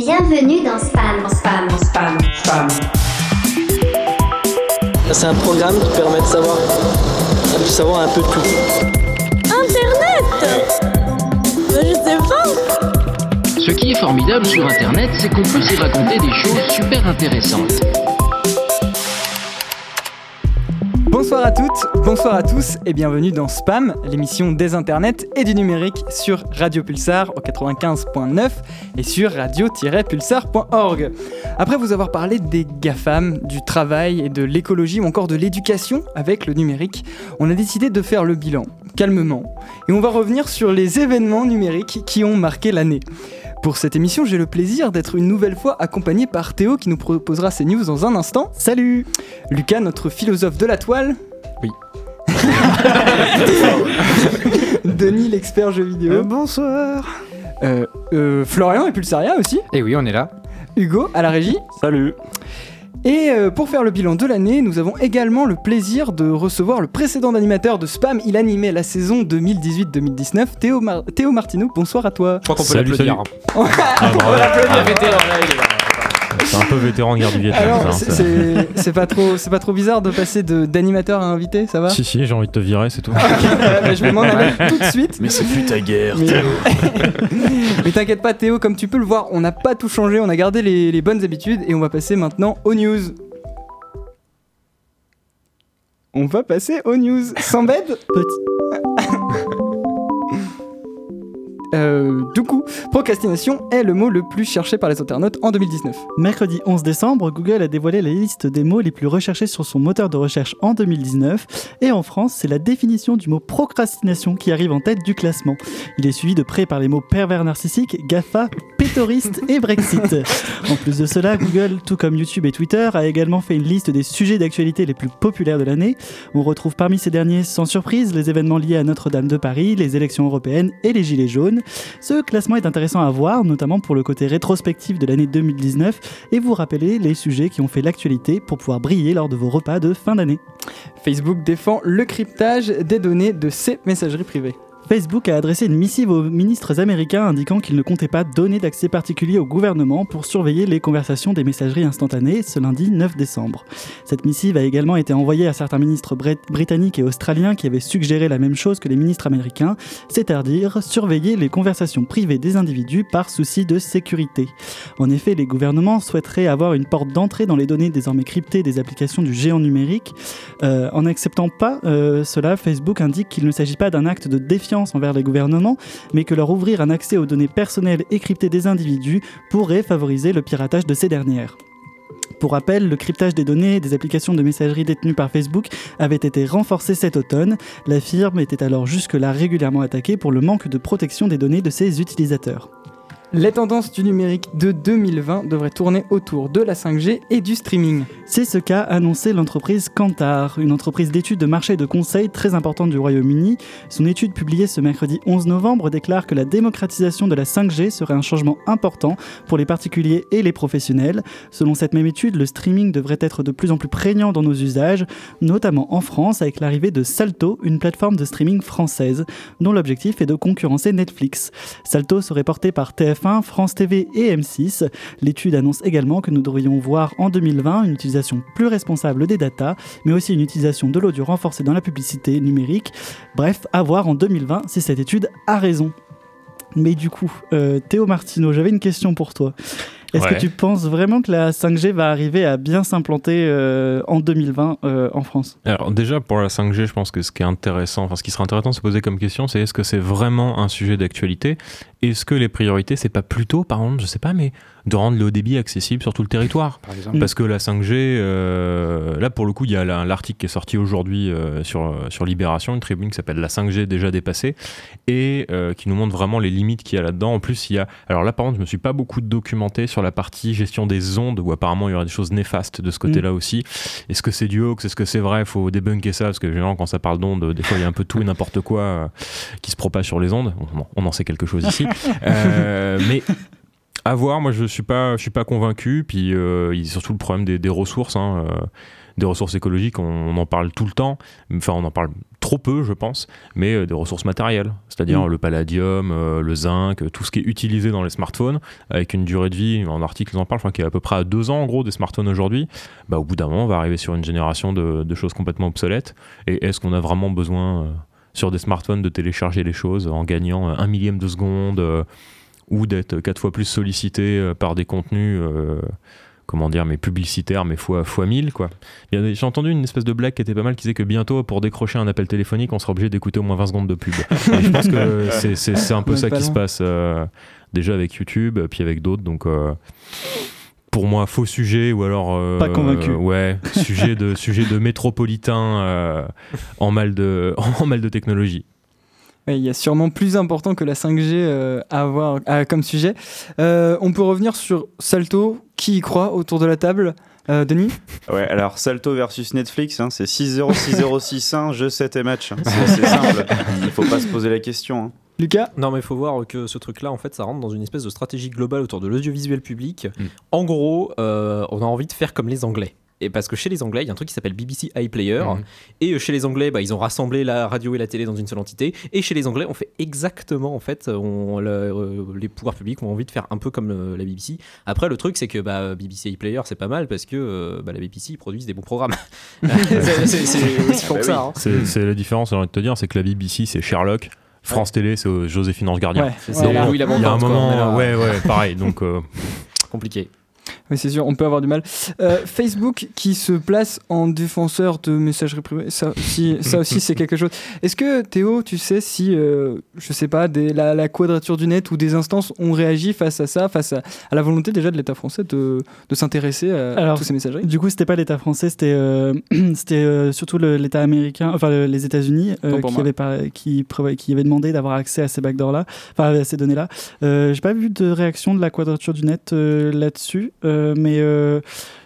Bienvenue dans Spam. Spam, spam, spam. C'est un programme qui permet de savoir, de savoir un peu tout. Internet Je sais pas Ce qui est formidable sur Internet, c'est qu'on peut s'y raconter des choses super intéressantes. Toutes, bonsoir à tous et bienvenue dans Spam, l'émission des internets et du numérique sur Radio Pulsar au 95.9 et sur radio-pulsar.org. Après vous avoir parlé des GAFAM, du travail et de l'écologie ou encore de l'éducation avec le numérique, on a décidé de faire le bilan, calmement, et on va revenir sur les événements numériques qui ont marqué l'année. Pour cette émission, j'ai le plaisir d'être une nouvelle fois accompagné par Théo qui nous proposera ses news dans un instant. Salut Lucas, notre philosophe de la toile. Oui. Denis, l'expert jeux vidéo. bonsoir. Euh, euh, Florian et Pulsaria aussi. Et Eh oui, on est là. Hugo à la régie. Salut. Et euh, pour faire le bilan de l'année, nous avons également le plaisir de recevoir le précédent animateur de Spam. Il animait la saison 2018-2019, Théo, Mar- Théo Martineau. Bonsoir à toi. Je crois qu'on peut Salut, l'applaudir. On va l'applaudir. C'est un peu vétéran de guerre du Vietnam. Alors, ça, hein, c'est- ça. c'est c'est pas trop, c'est pas trop bizarre de passer de d'animateur à invité, ça va? Si, si, j'ai envie de te virer, c'est tout. Bah, Je vais m'en aller tout de suite. Mais ce fut ta guerre. Mais, Mais t'inquiète pas Théo, comme tu peux le voir, on n'a pas tout changé, on a gardé les, les bonnes habitudes et on va passer maintenant aux news. On va passer aux news. Sans bête Petit. Euh, du coup, procrastination est le mot le plus cherché par les internautes en 2019. Mercredi 11 décembre, Google a dévoilé la liste des mots les plus recherchés sur son moteur de recherche en 2019. Et en France, c'est la définition du mot procrastination qui arrive en tête du classement. Il est suivi de près par les mots pervers narcissique, GAFA, pétoriste et Brexit. En plus de cela, Google, tout comme YouTube et Twitter, a également fait une liste des sujets d'actualité les plus populaires de l'année. On retrouve parmi ces derniers, sans surprise, les événements liés à Notre-Dame de Paris, les élections européennes et les Gilets jaunes. Ce classement est intéressant à voir, notamment pour le côté rétrospectif de l'année 2019 et vous rappeler les sujets qui ont fait l'actualité pour pouvoir briller lors de vos repas de fin d'année. Facebook défend le cryptage des données de ses messageries privées. Facebook a adressé une missive aux ministres américains indiquant qu'ils ne comptaient pas donner d'accès particulier au gouvernement pour surveiller les conversations des messageries instantanées ce lundi 9 décembre. Cette missive a également été envoyée à certains ministres brit- britanniques et australiens qui avaient suggéré la même chose que les ministres américains, c'est-à-dire surveiller les conversations privées des individus par souci de sécurité. En effet, les gouvernements souhaiteraient avoir une porte d'entrée dans les données désormais cryptées des applications du géant numérique. Euh, en n'acceptant pas euh, cela, Facebook indique qu'il ne s'agit pas d'un acte de défiance envers les gouvernements, mais que leur ouvrir un accès aux données personnelles et cryptées des individus pourrait favoriser le piratage de ces dernières. Pour rappel, le cryptage des données des applications de messagerie détenues par Facebook avait été renforcé cet automne. La firme était alors jusque-là régulièrement attaquée pour le manque de protection des données de ses utilisateurs. Les tendances du numérique de 2020 devraient tourner autour de la 5G et du streaming. C'est ce qu'a annoncé l'entreprise Kantar, une entreprise d'études de marché et de conseil très importante du Royaume-Uni. Son étude publiée ce mercredi 11 novembre déclare que la démocratisation de la 5G serait un changement important pour les particuliers et les professionnels. Selon cette même étude, le streaming devrait être de plus en plus prégnant dans nos usages, notamment en France avec l'arrivée de Salto, une plateforme de streaming française, dont l'objectif est de concurrencer Netflix. Salto serait porté par TF1, France TV et M6. L'étude annonce également que nous devrions voir en 2020 une utilisation plus responsable des datas, mais aussi une utilisation de l'audio renforcée dans la publicité numérique. Bref, à voir en 2020 si cette étude a raison. Mais du coup, euh, Théo Martineau, j'avais une question pour toi. Est-ce Ouais. que tu penses vraiment que la 5G va arriver à bien s'implanter euh, en 2020 euh, en France? Alors déjà pour la 5G, je pense que ce qui est intéressant, enfin ce qui serait intéressant de se poser comme question, c'est est-ce que c'est vraiment un sujet d'actualité? Est-ce que les priorités, c'est pas plutôt, par exemple, je sais pas, mais de rendre le haut débit accessible sur tout le territoire Par exemple. Parce que la 5G, euh, là pour le coup, il y a la- l'article qui est sorti aujourd'hui euh, sur, euh, sur Libération, une tribune qui s'appelle La 5G déjà dépassée, et euh, qui nous montre vraiment les limites qu'il y a là-dedans. En plus, il y a. Alors là, par contre, je me suis pas beaucoup documenté sur la partie gestion des ondes, où apparemment il y aura des choses néfastes de ce côté-là aussi. Est-ce que c'est du hoax? Est-ce que c'est vrai? Il faut débunker ça, parce que généralement, quand ça parle d'ondes, des fois, il y a un peu tout et n'importe quoi qui se propage sur les ondes. On, on en sait quelque chose ici. Euh, mais À voir, moi je suis pas, je suis pas convaincu. Puis euh, il y a surtout le problème des, des ressources, hein, euh, des ressources écologiques. On, on en parle tout le temps. Enfin, on en parle trop peu, je pense. Mais euh, des ressources matérielles, c'est-à-dire Mm. le palladium, le zinc, tout ce qui est utilisé dans les smartphones, avec une durée de vie. En article, ils en parlent, je crois qu'il y a à peu près à deux ans en gros des smartphones aujourd'hui. Bah, au bout d'un moment, on va arriver sur une génération de, de choses complètement obsolètes. Et est-ce qu'on a vraiment besoin sur des smartphones de télécharger les choses en gagnant euh, un millième de seconde euh, ou d'être quatre fois plus sollicité euh, par des contenus, euh, comment dire, mais publicitaires, mais fois, fois 1000, quoi. J'ai entendu une espèce de blague qui était pas mal qui disait que bientôt, pour décrocher un appel téléphonique, on sera obligé d'écouter au moins 20 secondes de pub. Et je pense que c'est- un peu ça qui se passe euh, déjà avec YouTube, puis avec d'autres, donc. Euh, pour moi, faux sujet ou alors euh, Pas convaincu. ouais, sujet de sujet de métropolitain euh, en mal de en mal de technologie. Ouais, Il y a sûrement plus important que la 5G euh, à avoir à- comme sujet. Euh, on peut revenir sur Salto. Qui y croit autour de la table Euh, Denis? Ouais, alors Salto versus Netflix, hein, c'est 6-0, 6-0, 6-1, jeu 7 et match. hein. C'est c'est simple. Il faut pas se poser la question. hein. Lucas Non, mais il faut voir que ce truc-là, en fait, ça rentre dans une espèce de stratégie globale autour de l'audiovisuel public. Mm. En gros, euh, on a envie de faire comme les Anglais. Et parce que chez les Anglais, il y a un truc qui s'appelle BBC iPlayer. Mhm. Et euh, chez les Anglais, bah, ils ont rassemblé la radio et la télé dans une seule entité. Et chez les Anglais, on fait exactement, en fait, on, le- euh, les pouvoirs publics ont envie de faire un peu comme la BBC. Après, le truc, c'est que bah, BBC iPlayer, c'est pas mal parce que bah, la BBC, ils produisent des bons programmes. c'est aussi ça. hein. C'est la différence, j'ai envie de te dire, c'est que la BBC, c'est Sherlock. France Télé, c'est euh, Joséphine Ange Gardien. Ouais, C'est là où il a Il y a un moment, ouais, ouais, pareil. Donc, euh, Compliqué. Oui, c'est sûr, on peut avoir du mal. Euh, Facebook qui se place en défenseur de messagerie privée, ça aussi, ça aussi c'est quelque chose. Est-ce que Théo, tu sais si, euh, je sais pas, des, la, la quadrature du net ou des instances ont réagi face à ça, face à, à la volonté déjà de l'État français de, de s'intéresser à Alors, tous ces messageries? Du coup, c'était pas l'État français, c'était euh, c'était euh, surtout l'État américain, enfin le- les États-Unis, qui, avait par- qui, prévoit- qui avait demandé d'avoir accès à ces backdoors-là, enfin à ces données-là. J'ai pas vu de réaction de la quadrature du net là-dessus, euh, mais euh,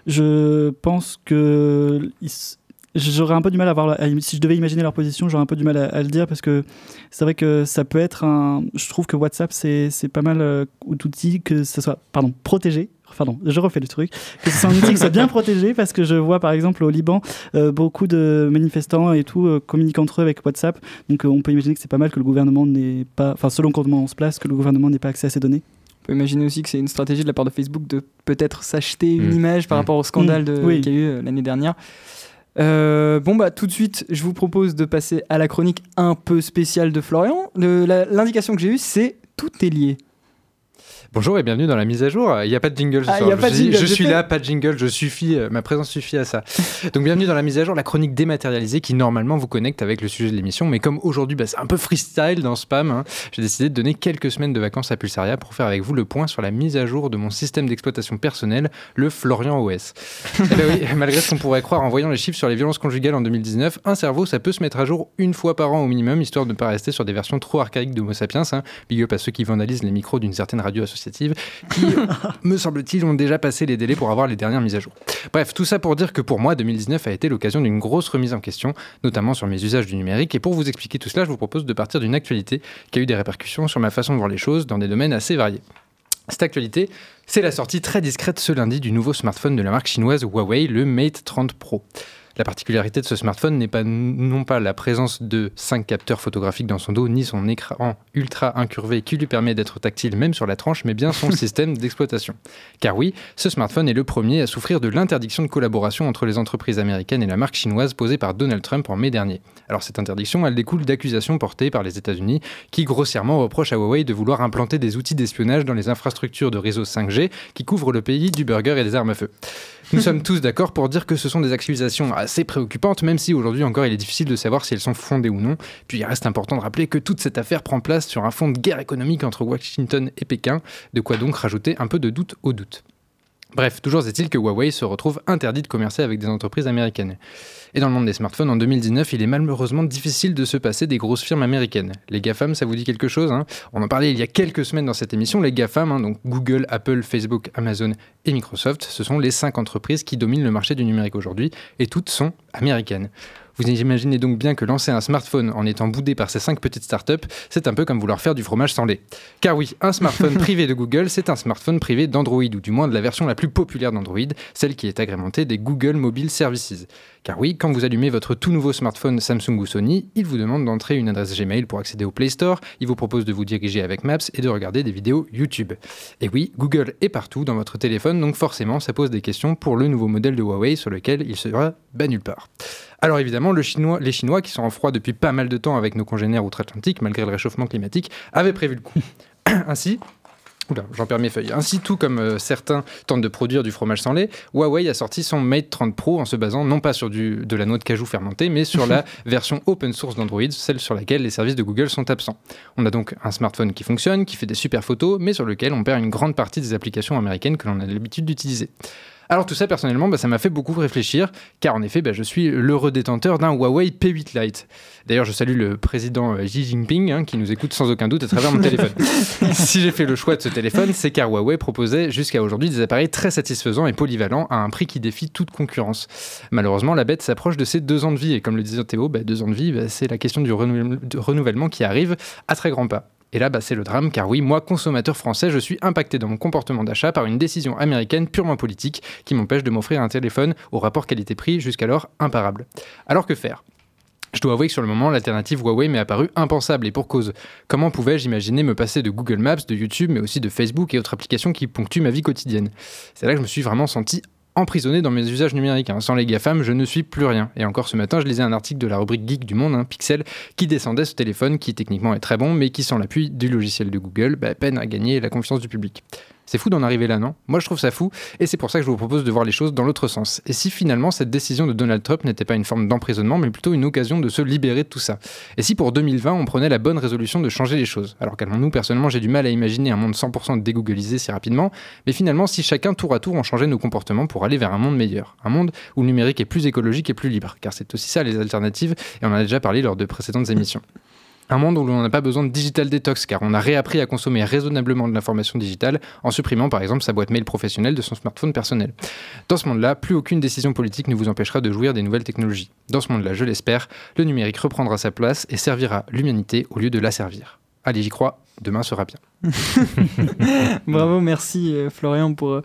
je pense que J'aurais un peu du mal à voir, si je devais imaginer leur position, j'aurais un peu du mal à, le dire parce que c'est vrai que ça peut être un. Je trouve que WhatsApp, c'est c'est pas mal euh, d'outils que ça soit, pardon, protégé. Pardon, je refais le truc. Que ce soit un outil qui soit bien protégé parce que je vois par exemple au Liban euh, beaucoup de manifestants et tout euh, communiquent entre eux avec WhatsApp. Donc euh, on peut imaginer que c'est pas mal que le gouvernement n'ait pas, enfin selon comment on se place, que le gouvernement n'ait pas accès à ces données. On peut imaginer aussi que c'est une stratégie de la part de Facebook de peut-être s'acheter une Mm. image par Mm. rapport au scandale de- Mm. Oui. qu'il y a eu euh, l'année dernière. Euh, bon bah tout de suite, je vous propose de passer à la chronique un peu spéciale de Florian. L'indication que j'ai eue, c'est tout est lié. Bonjour et bienvenue dans la mise à jour. Il n'y a pas de jingle ce Ah, soir. il y a je pas de jingle, je suis là, pas de jingle, je suffis, euh, ma présence suffit à ça. Donc bienvenue dans la mise à jour, la chronique dématérialisée qui normalement vous connecte avec le sujet de l'émission. Mais comme aujourd'hui bah, c'est un peu freestyle dans Spam, hein, j'ai décidé de donner quelques semaines de vacances à Pulsaria pour faire avec vous le point sur la mise à jour de mon système d'exploitation personnel, le Florian OS. Eh ben oui, malgré ce qu'on pourrait croire en voyant les chiffres sur les violences conjugales en 2019, un cerveau ça peut se mettre à jour une fois par an au minimum, histoire de ne pas rester sur des versions trop archaïques d'Homo sapiens. Hein. Big up à ceux qui vandalisent les micros d'une certaine radio qui, me semble-t-il, ont déjà passé les délais pour avoir les dernières mises à jour. Bref, tout ça pour dire que pour moi, 2019 a été l'occasion d'une grosse remise en question, notamment sur mes usages du numérique. Et pour vous expliquer tout cela, je vous propose de partir d'une actualité qui a eu des répercussions sur ma façon de voir les choses dans des domaines assez variés. Cette actualité, c'est la sortie très discrète ce lundi du nouveau smartphone de la marque chinoise Huawei, le Mate 30 Pro. La particularité de ce smartphone n'est pas non pas la présence de 5 capteurs photographiques dans son dos, ni son écran ultra incurvé qui lui permet d'être tactile même sur la tranche, mais bien son système d'exploitation. Car oui, ce smartphone est le premier à souffrir de l'interdiction de collaboration entre les entreprises américaines et la marque chinoise posée par Donald Trump en mai dernier. Alors cette interdiction, elle découle d'accusations portées par les États-Unis qui grossièrement reprochent à Huawei de vouloir implanter des outils d'espionnage dans les infrastructures de réseau 5G qui couvrent le pays du burger et des armes à feu. Nous sommes tous d'accord pour dire que ce sont des accusations assez préoccupantes, même si aujourd'hui encore il est difficile de savoir si elles sont fondées ou non. Puis il reste important de rappeler que toute cette affaire prend place sur un fond de guerre économique entre Washington et Pékin, de quoi donc rajouter un peu de doute au doute. Bref, toujours est-il que Huawei se retrouve interdit de commercer avec des entreprises américaines. Et dans le monde des smartphones, en 2019, il est malheureusement difficile de se passer des grosses firmes américaines. Les GAFAM, ça vous dit quelque chose hein? On en parlait il y a quelques semaines dans cette émission. Les GAFAM, hein, donc Google, Apple, Facebook, Amazon et Microsoft, ce sont les cinq entreprises qui dominent le marché du numérique aujourd'hui, et toutes sont américaines. Vous imaginez donc bien que lancer un smartphone en étant boudé par ces cinq petites startups, c'est un peu comme vouloir faire du fromage sans lait. Car oui, un smartphone privé de Google, c'est un smartphone privé d'Android, ou du moins de la version la plus populaire d'Android, celle qui est agrémentée des Google Mobile Services. Car oui, quand vous allumez votre tout nouveau smartphone Samsung ou Sony, il vous demande d'entrer une adresse Gmail pour accéder au Play Store, il vous propose de vous diriger avec Maps et de regarder des vidéos YouTube. Et oui, Google est partout dans votre téléphone, donc forcément ça pose des questions pour le nouveau modèle de Huawei sur lequel il sera bas nulle part. Alors évidemment, le Chinois, les Chinois, qui sont en froid depuis pas mal de temps avec nos congénères outre-Atlantique, malgré le réchauffement climatique, avaient prévu le coup. Ainsi, Oula, j'en perds mes feuilles. Ainsi, tout comme euh, certains tentent de produire du fromage sans lait, Huawei a sorti son Mate 30 Pro en se basant non pas sur du, de la noix de cajou fermentée, mais sur la version open source d'Android, celle sur laquelle les services de Google sont absents. On a donc un smartphone qui fonctionne, qui fait des super photos, mais sur lequel on perd une grande partie des applications américaines que l'on a l'habitude d'utiliser. Alors tout ça, personnellement, bah, ça m'a fait beaucoup réfléchir, car en effet, bah, je suis l'heureux détenteur d'un Huawei P8 Lite. D'ailleurs, je salue le président euh, Xi Jinping, hein, qui nous écoute sans aucun doute à travers mon téléphone. si j'ai fait le choix de ce téléphone, c'est car Huawei proposait jusqu'à aujourd'hui des appareils très satisfaisants et polyvalents à un prix qui défie toute concurrence. Malheureusement, la bête s'approche de ses deux ans de vie, et comme le disait Théo, bah, deux ans de vie, c'est la question du renou- renouvellement qui arrive à très grands pas. Et là, bah, c'est le drame, car oui, moi, consommateur français, je suis impacté dans mon comportement d'achat par une décision américaine purement politique qui m'empêche de m'offrir un téléphone au rapport qualité-prix jusqu'alors imparable. Alors que faire? Je dois avouer que sur le moment, l'alternative Huawei m'est apparue impensable et pour cause. Comment pouvais-je imaginer me passer de Google Maps, de YouTube, mais aussi de Facebook et autres applications qui ponctuent ma vie quotidienne? C'est là que je me suis vraiment senti emprisonné dans mes usages numériques. hein. Sans les GAFAM, je ne suis plus rien. Et encore ce matin, je lisais un article de la rubrique Geek du Monde, hein, Pixel, qui descendait ce téléphone qui techniquement est très bon, mais qui sans l'appui du logiciel de Google, bah, peine à gagner la confiance du public. C'est fou d'en arriver là, non? Moi, je trouve ça fou, et c'est pour ça que je vous propose de voir les choses dans l'autre sens. Et si finalement cette décision de Donald Trump n'était pas une forme d'emprisonnement, mais plutôt une occasion de se libérer de tout ça? Et si pour 2020, on prenait la bonne résolution de changer les choses? Alors calmons-nous, personnellement, j'ai du mal à imaginer un monde 100% dégooglisé si rapidement, mais finalement, si chacun tour à tour on changeait nos comportements pour aller vers un monde meilleur, un monde où le numérique est plus écologique et plus libre, car c'est aussi ça les alternatives, et on en a déjà parlé lors de précédentes émissions. Un monde où l'on n'a pas besoin de digital detox car on a réappris à consommer raisonnablement de l'information digitale en supprimant par exemple sa boîte mail professionnelle de son smartphone personnel. Dans ce monde-là, plus aucune décision politique ne vous empêchera de jouir des nouvelles technologies. Dans ce monde-là, je l'espère, le numérique reprendra sa place et servira l'humanité au lieu de la servir. Allez, j'y crois, demain sera bien. Bravo, merci euh, Florian pour, euh,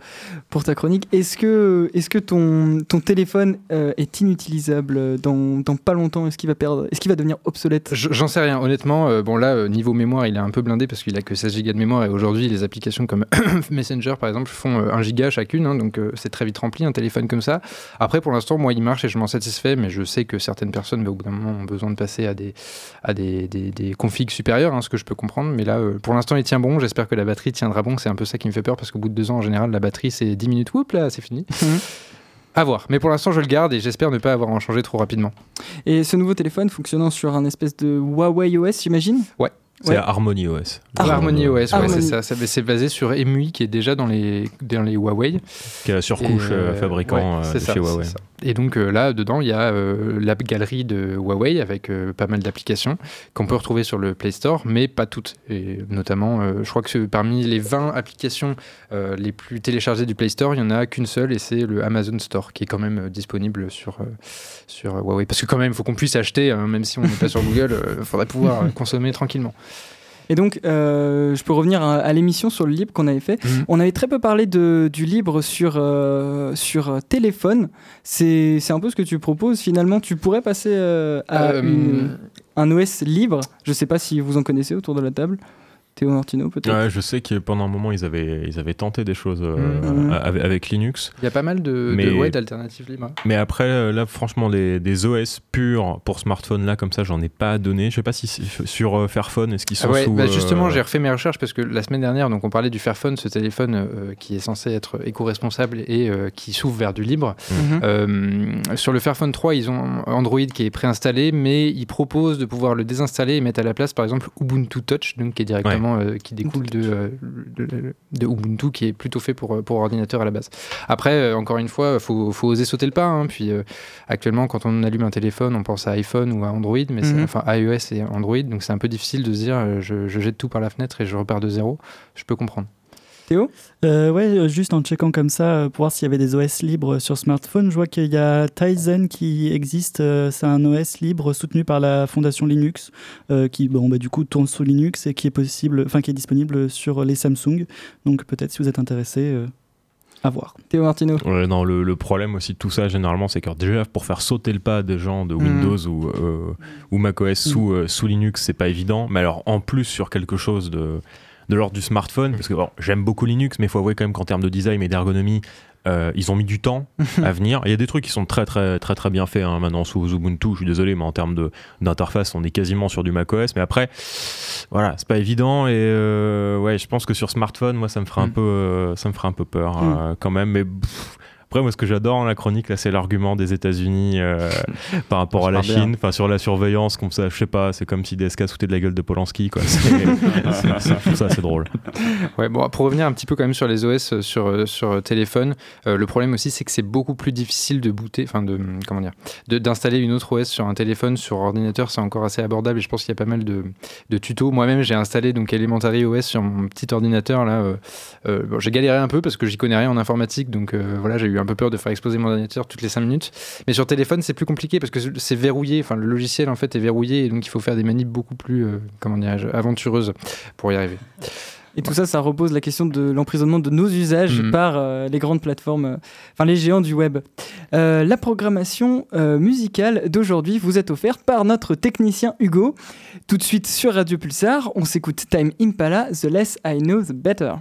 pour ta chronique. Est-ce que, est que ton, ton téléphone euh, est inutilisable dans, dans pas longtemps? Est-ce qu'il va qu'il va devenir obsolète? Je- J'en sais rien, honnêtement. bon, là, niveau mémoire, il est un peu blindé parce qu'il a que 16 Go de mémoire et aujourd'hui, les applications comme Messenger, par exemple, font euh, 1 giga chacune, hein, donc c'est très vite rempli un téléphone comme ça. Après, pour l'instant, moi, il marche et je m'en satisfais, mais je sais que certaines personnes, bah, au bout d'un moment, ont besoin de passer à des, à des, des, configs supérieurs, hein, ce que je peux comprendre. Mais là, pour l'instant, il tient bon. J'espère que la batterie tiendra bon. C'est un peu ça qui me fait peur parce qu'au bout de deux ans, en général, la batterie, c'est 10 minutes, whoop, là, c'est fini. À voir. Mais pour l'instant, je le garde et j'espère ne pas avoir en changer trop rapidement. Et ce nouveau téléphone fonctionnant sur un espèce de Huawei OS, j'imagine? Ouais. C'est Ouais. Harmony OS. Ah, Harmony OS, ouais, Harmony. c'est ça. Ça- C'est basé sur EMUI qui est déjà dans les, dans les Huawei. Qui est la surcouche euh, euh, fabricant ouais, euh, c'est de ça, chez c'est Huawei. ça. Et donc euh, là, dedans, il y a euh, la galerie de Huawei avec euh, pas mal d'applications qu'on peut retrouver sur le Play Store, mais pas toutes. Et notamment, euh, je crois que parmi les 20 applications euh, les plus téléchargées du Play Store, il n'y en a qu'une seule et c'est le Amazon Store qui est quand même disponible sur, euh, sur Huawei. Parce que quand même, il faut qu'on puisse acheter, hein, même si on n'est pas sur Google, il faudrait pouvoir consommer tranquillement. Et donc, euh, je peux revenir à, à l'émission sur le libre qu'on avait fait. Mhm. On avait très peu parlé de, du libre sur, euh, sur euh, téléphone. C'est un peu ce que tu proposes. Finalement, tu pourrais passer euh, à une- un OS libre. Je sais pas si vous en connaissez autour de la table. Théo Martino, peut-être Ouais, je sais que pendant un moment, ils avaient, ils avaient tenté des choses euh, Mhm. avec, avec Linux. Il y a pas mal de, Mais- de- ouais, d'alternatives libres. Mais après, euh, là, franchement, des, des OS purs pour smartphone, là, comme ça, j'en ai pas donné. Je sais pas si sur euh, Fairphone, est-ce qu'ils sont Ah ouais, sous. bah euh, justement, j'ai refait mes recherches parce que la semaine dernière, donc on parlait du Fairphone, ce téléphone euh, qui est censé être éco-responsable et euh, qui s'ouvre vers du libre. Mhm. Euh, sur le Fairphone 3, ils ont Android qui est préinstallé, mais ils proposent de pouvoir le désinstaller et mettre à la place, par exemple, Ubuntu Touch, donc qui est directement euh, qui découle de, euh, de, de Ubuntu, qui est plutôt fait pour, euh, pour ordinateur à la base. Après, encore une fois, faut, faut oser sauter le pas. hein. Puis actuellement, quand on allume un téléphone, on pense à iPhone ou à Android, mais c'est- Mhm. enfin iOS et Android, donc c'est un peu difficile de se dire je, je jette tout par la fenêtre et je repars de zéro. Je peux comprendre. Théo Euh, ouais, euh, juste en checkant comme ça euh, pour voir s'il y avait des OS libres sur smartphone, je vois qu'il y a Tizen qui existe. euh, c'est un OS libre soutenu par la fondation Linux, euh, qui bon bah du coup tourne sous Linux et qui est possible, enfin qui est disponible sur les Samsung. Donc peut-être si vous êtes intéressé, euh, à voir. Théo Martino Ouais, non, le, le problème aussi de tout ça, généralement, c'est que déjà, pour faire sauter le pas des gens de Mm. Windows ou, euh, ou macOS sous, euh, sous Linux, c'est pas évident. Mais alors, en plus, sur quelque chose de, de l'ordre du smartphone, parce que bon, j'aime beaucoup Linux, mais il faut avouer quand même qu'en termes de design et d'ergonomie, euh, ils ont mis du temps à venir. Il y a des trucs qui sont très très très très bien faits hein, maintenant sous Ubuntu. Je suis désolé, mais en termes de d'interface, on est quasiment sur du macOS. Mais après, voilà, c'est pas évident. Et euh, ouais, je pense que sur smartphone, moi, ça me ferait un Mm. peu, euh, ça me ferait un peu peur Mm. quand même. Mais pff, après, moi, ce que j'adore dans la chronique, là, c'est l'argument des États-Unis euh, par rapport à la bien. Chine, enfin sur la surveillance, comme ça, je sais pas, c'est comme si DSK sautait de la gueule de Polanski, quoi. Je trouve ça assez drôle. Ouais, bon, pour revenir un petit peu quand même sur les OS euh, sur, euh, sur téléphone, euh, le problème aussi c'est que c'est beaucoup plus difficile de booter, enfin de hum, comment dire, de- d'installer une autre OS sur un téléphone, sur ordinateur, c'est encore assez abordable et je pense qu'il y a pas mal de, de tutos. Moi-même j'ai installé donc Elementary OS sur mon petit ordinateur là. euh, bon, j'ai galéré un peu parce que j'y connais rien en informatique, donc voilà j'ai eu un peu peur de faire exploser mon ordinateur toutes les 5 minutes. Mais sur téléphone c'est plus compliqué parce que c'est verrouillé, enfin le logiciel en fait est verrouillé et donc il faut faire des manips beaucoup plus euh, comment dirais-je aventureuses pour y arriver. Et tout ça, ça repose la question de l'emprisonnement de nos usages Mhm. par euh, les grandes plateformes, euh, enfin les géants du web. Euh, la programmation musicale d'aujourd'hui vous est offerte par notre technicien Hugo. Tout de suite sur Radio Pulsar, on s'écoute Time Impala, The Less I Know, The Better.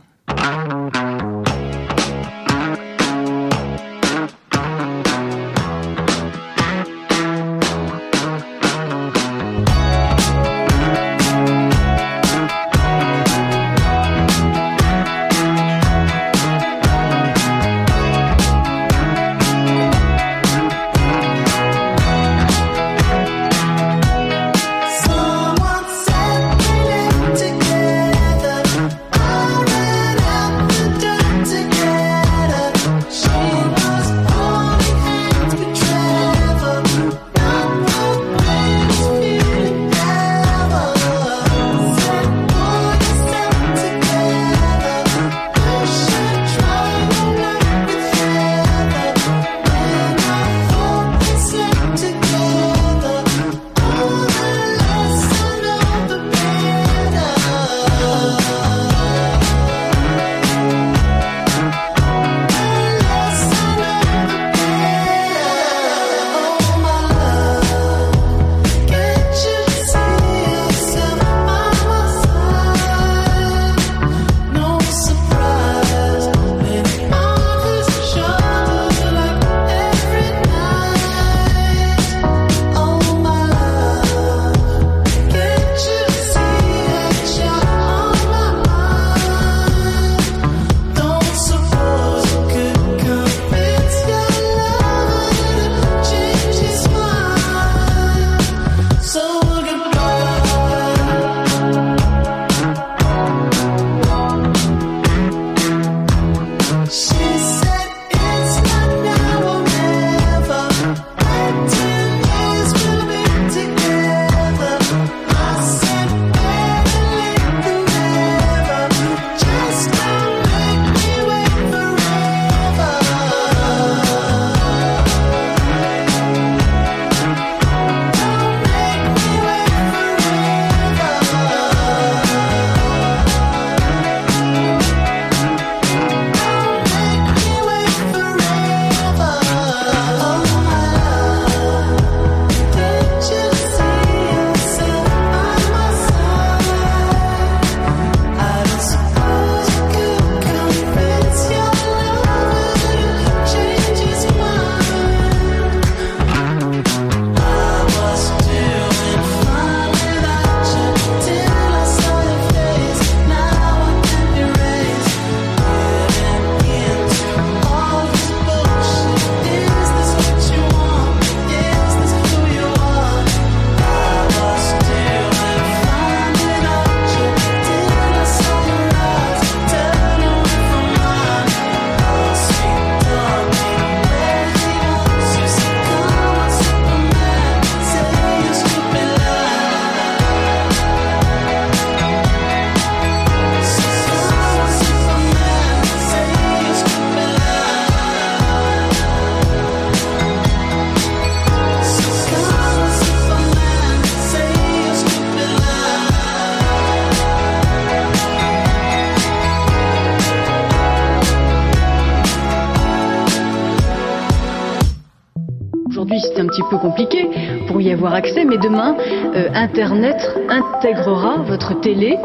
Accès, mais demain, euh, Internet intégrera votre télé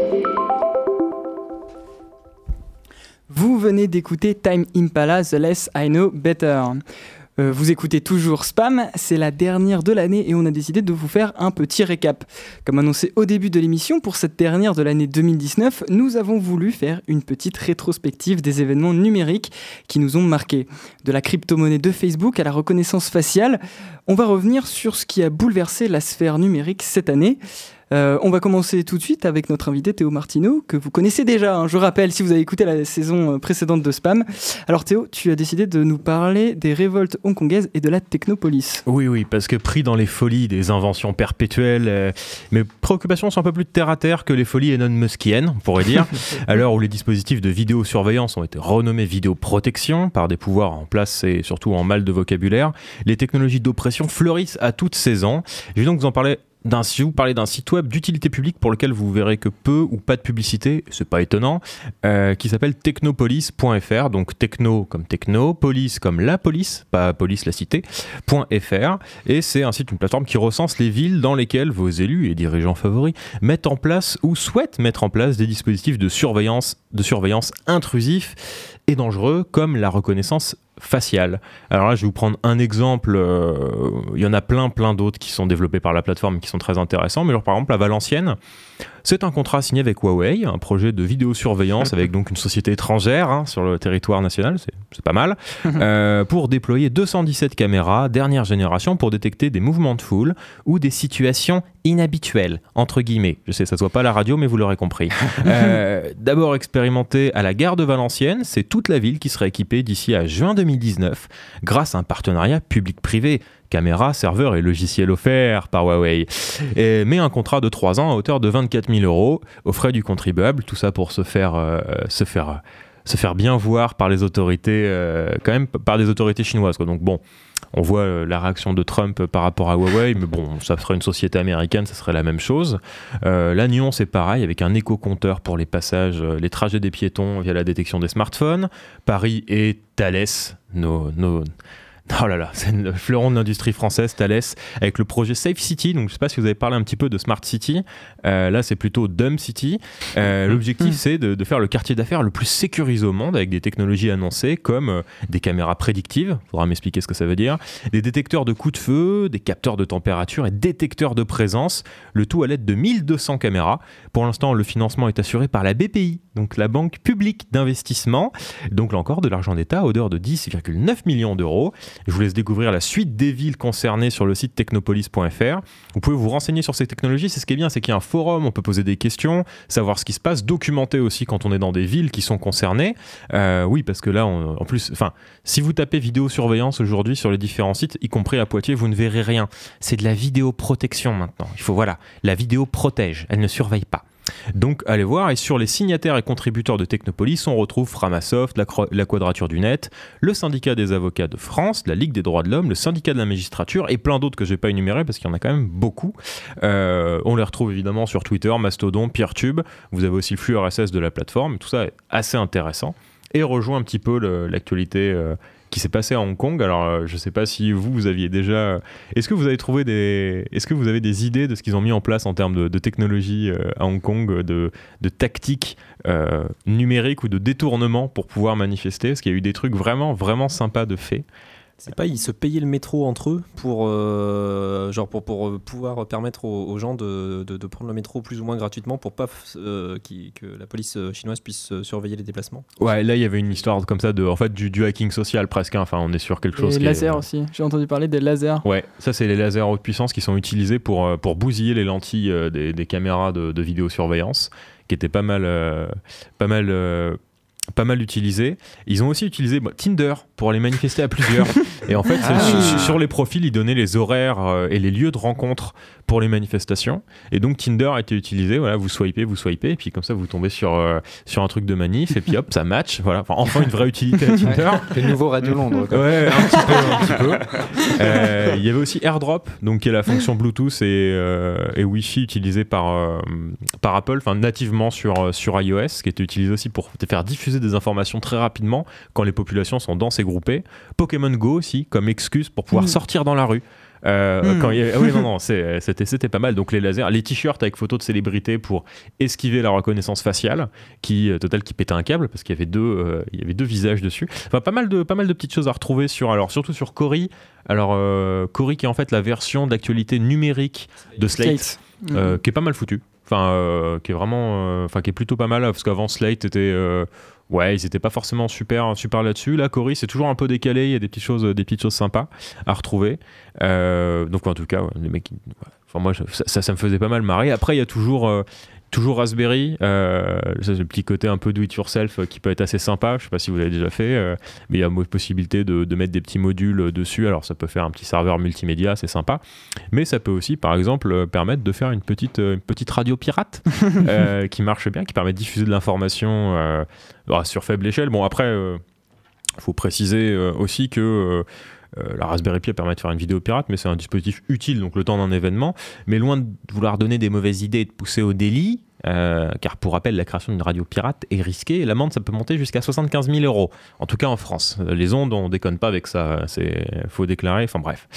Vous venez d'écouter Time Impala, The Less I Know Better. Euh, vous écoutez toujours Spam, c'est la dernière de l'année et on a décidé de vous faire un petit récap. Comme annoncé au début de l'émission, pour cette dernière de l'année 2019, nous avons voulu faire une petite rétrospective des événements numériques qui nous ont marqués. De la crypto-monnaie de Facebook à la reconnaissance faciale, on va revenir sur ce qui a bouleversé la sphère numérique cette année. Euh, on va commencer tout de suite avec notre invité Théo Martineau, que vous connaissez déjà, hein, je rappelle, si vous avez écouté la saison euh, précédente de Spam. Alors Théo, tu as décidé de nous parler des révoltes hongkongaises et de la technopolis. Oui, oui, parce que pris dans les folies des inventions perpétuelles, euh, mes préoccupations sont un peu plus terre à terre que les folies Elon Muskiennes, on pourrait dire. à l'heure où les dispositifs de vidéosurveillance ont été renommés vidéoprotection par des pouvoirs en place et surtout en mal de vocabulaire, les technologies d'oppression fleurissent à toutes saisons. Je vais donc vous en parler si vous parlez d'un site web d'utilité publique pour lequel vous verrez que peu ou pas de publicité, c'est pas étonnant, euh, qui s'appelle technopolis.fr, donc techno comme techno, police comme la police, pas police la cité, .fr, et c'est un site, une plateforme qui recense les villes dans lesquelles vos élus et dirigeants favoris mettent en place ou souhaitent mettre en place des dispositifs de surveillance, de surveillance intrusifs et dangereux comme la reconnaissance faciale. Alors là, je vais vous prendre un exemple. euh, Il y en a plein, plein d'autres qui sont développés par la plateforme et qui sont très intéressants. Mais genre, par exemple, à Valenciennes, c'est un contrat signé avec Huawei, un projet de vidéosurveillance avec donc une société étrangère hein, sur le territoire national, c'est pas mal, euh, pour déployer 217 caméras dernière génération pour détecter des mouvements de foule ou des situations inhabituelles, entre guillemets. Je sais, ça se voit pas la radio, mais vous l'aurez compris. Euh, D'abord expérimenté à la gare de Valenciennes, c'est toute la ville qui sera équipée d'ici à juin 2019 grâce à un partenariat public-privé caméras, serveurs et logiciels offerts par Huawei. Mais un contrat de 3 ans à hauteur de 24 000 euros aux frais du contribuable, tout ça pour se faire, euh, se faire, se faire bien voir par les autorités, euh, quand même par des autorités chinoises. Donc bon, on voit euh, la réaction de Trump par rapport à Huawei, mais bon, ça serait une société américaine, ça serait la même chose. Euh, Lannion, c'est pareil, avec un éco-compteur pour les passages, euh, les trajets des piétons via la détection des smartphones. Paris et Thales, nos, Oh là là, c'est le fleuron de l'industrie française, Thales, avec le projet Safe City. Donc, je ne sais pas si vous avez parlé un petit peu de Smart City. Euh, là, c'est plutôt Dumb City. Euh, L'objectif, c'est de, de faire le quartier d'affaires le plus sécurisé au monde avec des technologies annoncées comme euh, des caméras prédictives. Il faudra m'expliquer ce que ça veut dire. Des détecteurs de coups de feu, des capteurs de température et détecteurs de présence. Le tout à l'aide de 1200 caméras. Pour l'instant, le financement est assuré par la BPI, donc la Banque publique d'investissement. Donc, là encore, de l'argent d'État à hauteur de 10,9 millions d'euros. Je vous laisse découvrir la suite des villes concernées sur le site technopolis.fr. Vous pouvez vous renseigner sur ces technologies. C'est ce qui est bien, c'est qu'il y a un forum, on peut poser des questions, savoir ce qui se passe, documenter aussi quand on est dans des villes qui sont concernées. Euh, oui, parce que là, on- en plus, enfin, si vous tapez vidéosurveillance aujourd'hui sur les différents sites, y compris à Poitiers, vous ne verrez rien. C'est de la vidéoprotection maintenant. Il faut, voilà, la vidéo protège, elle ne surveille pas. Donc allez voir, et sur les signataires et contributeurs de Technopolis, on retrouve Framasoft, la, Quadrature du Net, le syndicat des avocats de France, la Ligue des droits de l'homme, le syndicat de la magistrature et plein d'autres que je vais pas énumérer parce qu'il y en a quand même beaucoup. Euh, on les retrouve évidemment sur Twitter, Mastodon, Peertube. Vous avez aussi le flux RSS de la plateforme. Tout ça est assez intéressant et rejoint un petit peu l'actualité euh, qui s'est passée à Hong Kong. Alors, euh, je sais pas si vous, vous aviez déjà. Est-ce que vous avez trouvé des. Est-ce que vous avez des idées de ce qu'ils ont mis en place en termes de, technologie euh, à Hong Kong, de, de tactiques euh, numériques ou de détournement pour pouvoir manifester? Parce qu'il y a eu des trucs vraiment, vraiment sympas de fait. C'est pas ils se payaient le métro entre eux pour euh, genre pour, pour euh, pouvoir permettre aux, aux gens de, de, de prendre le métro plus ou moins gratuitement pour pas euh, qui- que la police chinoise puisse surveiller les déplacements. Ouais, là, il y avait une histoire comme ça de. En fait, du, du hacking social presque. hein. Enfin, on est sur quelque chose Et qui lasers est. aussi, j'ai entendu parler des lasers. Ouais, ça c'est les lasers haute puissance qui sont utilisés pour, pour bousiller les lentilles des, des caméras de, de vidéosurveillance, qui étaient pas mal, euh, pas mal, euh, pas mal utilisés. Ils ont aussi utilisé bah, Tinder pour aller manifester à plusieurs. et en fait, Ah. sur, les profils, ils donnaient les horaires euh, et les lieux de rencontre pour les manifestations. Et donc Tinder a été utilisé. Voilà, vous swipez, vous swipez, et puis comme ça, vous tombez sur, euh, sur un truc de manif, et puis hop, ça match. Voilà, enfin, enfin une vraie utilité à Tinder. Le nouveau Radio Londres. quoi. Ouais, un petit peu, un petit peu. Euh, Il y avait aussi AirDrop, donc qui est la fonction Bluetooth et, et Wi-Fi utilisée par, par Apple, enfin nativement sur, sur iOS, qui était utilisée aussi pour faire diffuser des informations très rapidement quand les populations sont denses et groupées. Pokémon Go aussi, comme excuse pour pouvoir Mm. sortir dans la rue. Euh, Hmm. quand il y avait- ah oui, non, non, c'était, pas mal. Donc les lasers, les t-shirts avec photos de célébrités pour esquiver la reconnaissance faciale, qui euh, total qui pétait un câble parce qu'il y avait deux, euh, il y avait deux visages dessus. Enfin, pas mal de, pas mal de petites choses à retrouver sur, alors surtout sur Cory. Alors euh, Cory qui est en fait la version d'actualité numérique de Slate, Slate. euh, qui est pas mal foutu. Enfin, euh, qui est vraiment, enfin, qui est plutôt pas mal parce qu'avant Slate était, ouais, ils étaient pas forcément super, super là-dessus. Là, Cory, c'est toujours un peu décalé. Il y a des petites choses, des petites choses sympas à retrouver. Euh, donc, en tout cas, les mecs, enfin, moi, ça, ça me faisait pas mal marrer. Après, il y a toujours. euh, Toujours Raspberry, euh, c'est le petit côté un peu do it yourself euh, qui peut être assez sympa. Je sais pas si vous l'avez déjà fait, euh, mais il y a possibilité de, de mettre des petits modules dessus. Alors ça peut faire un petit serveur multimédia, c'est sympa. Mais ça peut aussi, par exemple, permettre de faire une petite, une petite radio pirate euh, qui marche bien, qui permet de diffuser de l'information bah, sur faible échelle. Bon, après, il faut préciser aussi que la Raspberry Pi permet de faire une vidéo pirate, mais c'est un dispositif utile, donc le temps d'un événement. Mais loin de vouloir donner des mauvaises idées et de pousser au délit, euh, car pour rappel, la création d'une radio pirate est risquée et l'amende, ça peut monter jusqu'à 75 000 euros. En tout cas en France. Les ondes, on déconne pas avec ça. C'est faut déclarer. Enfin bref.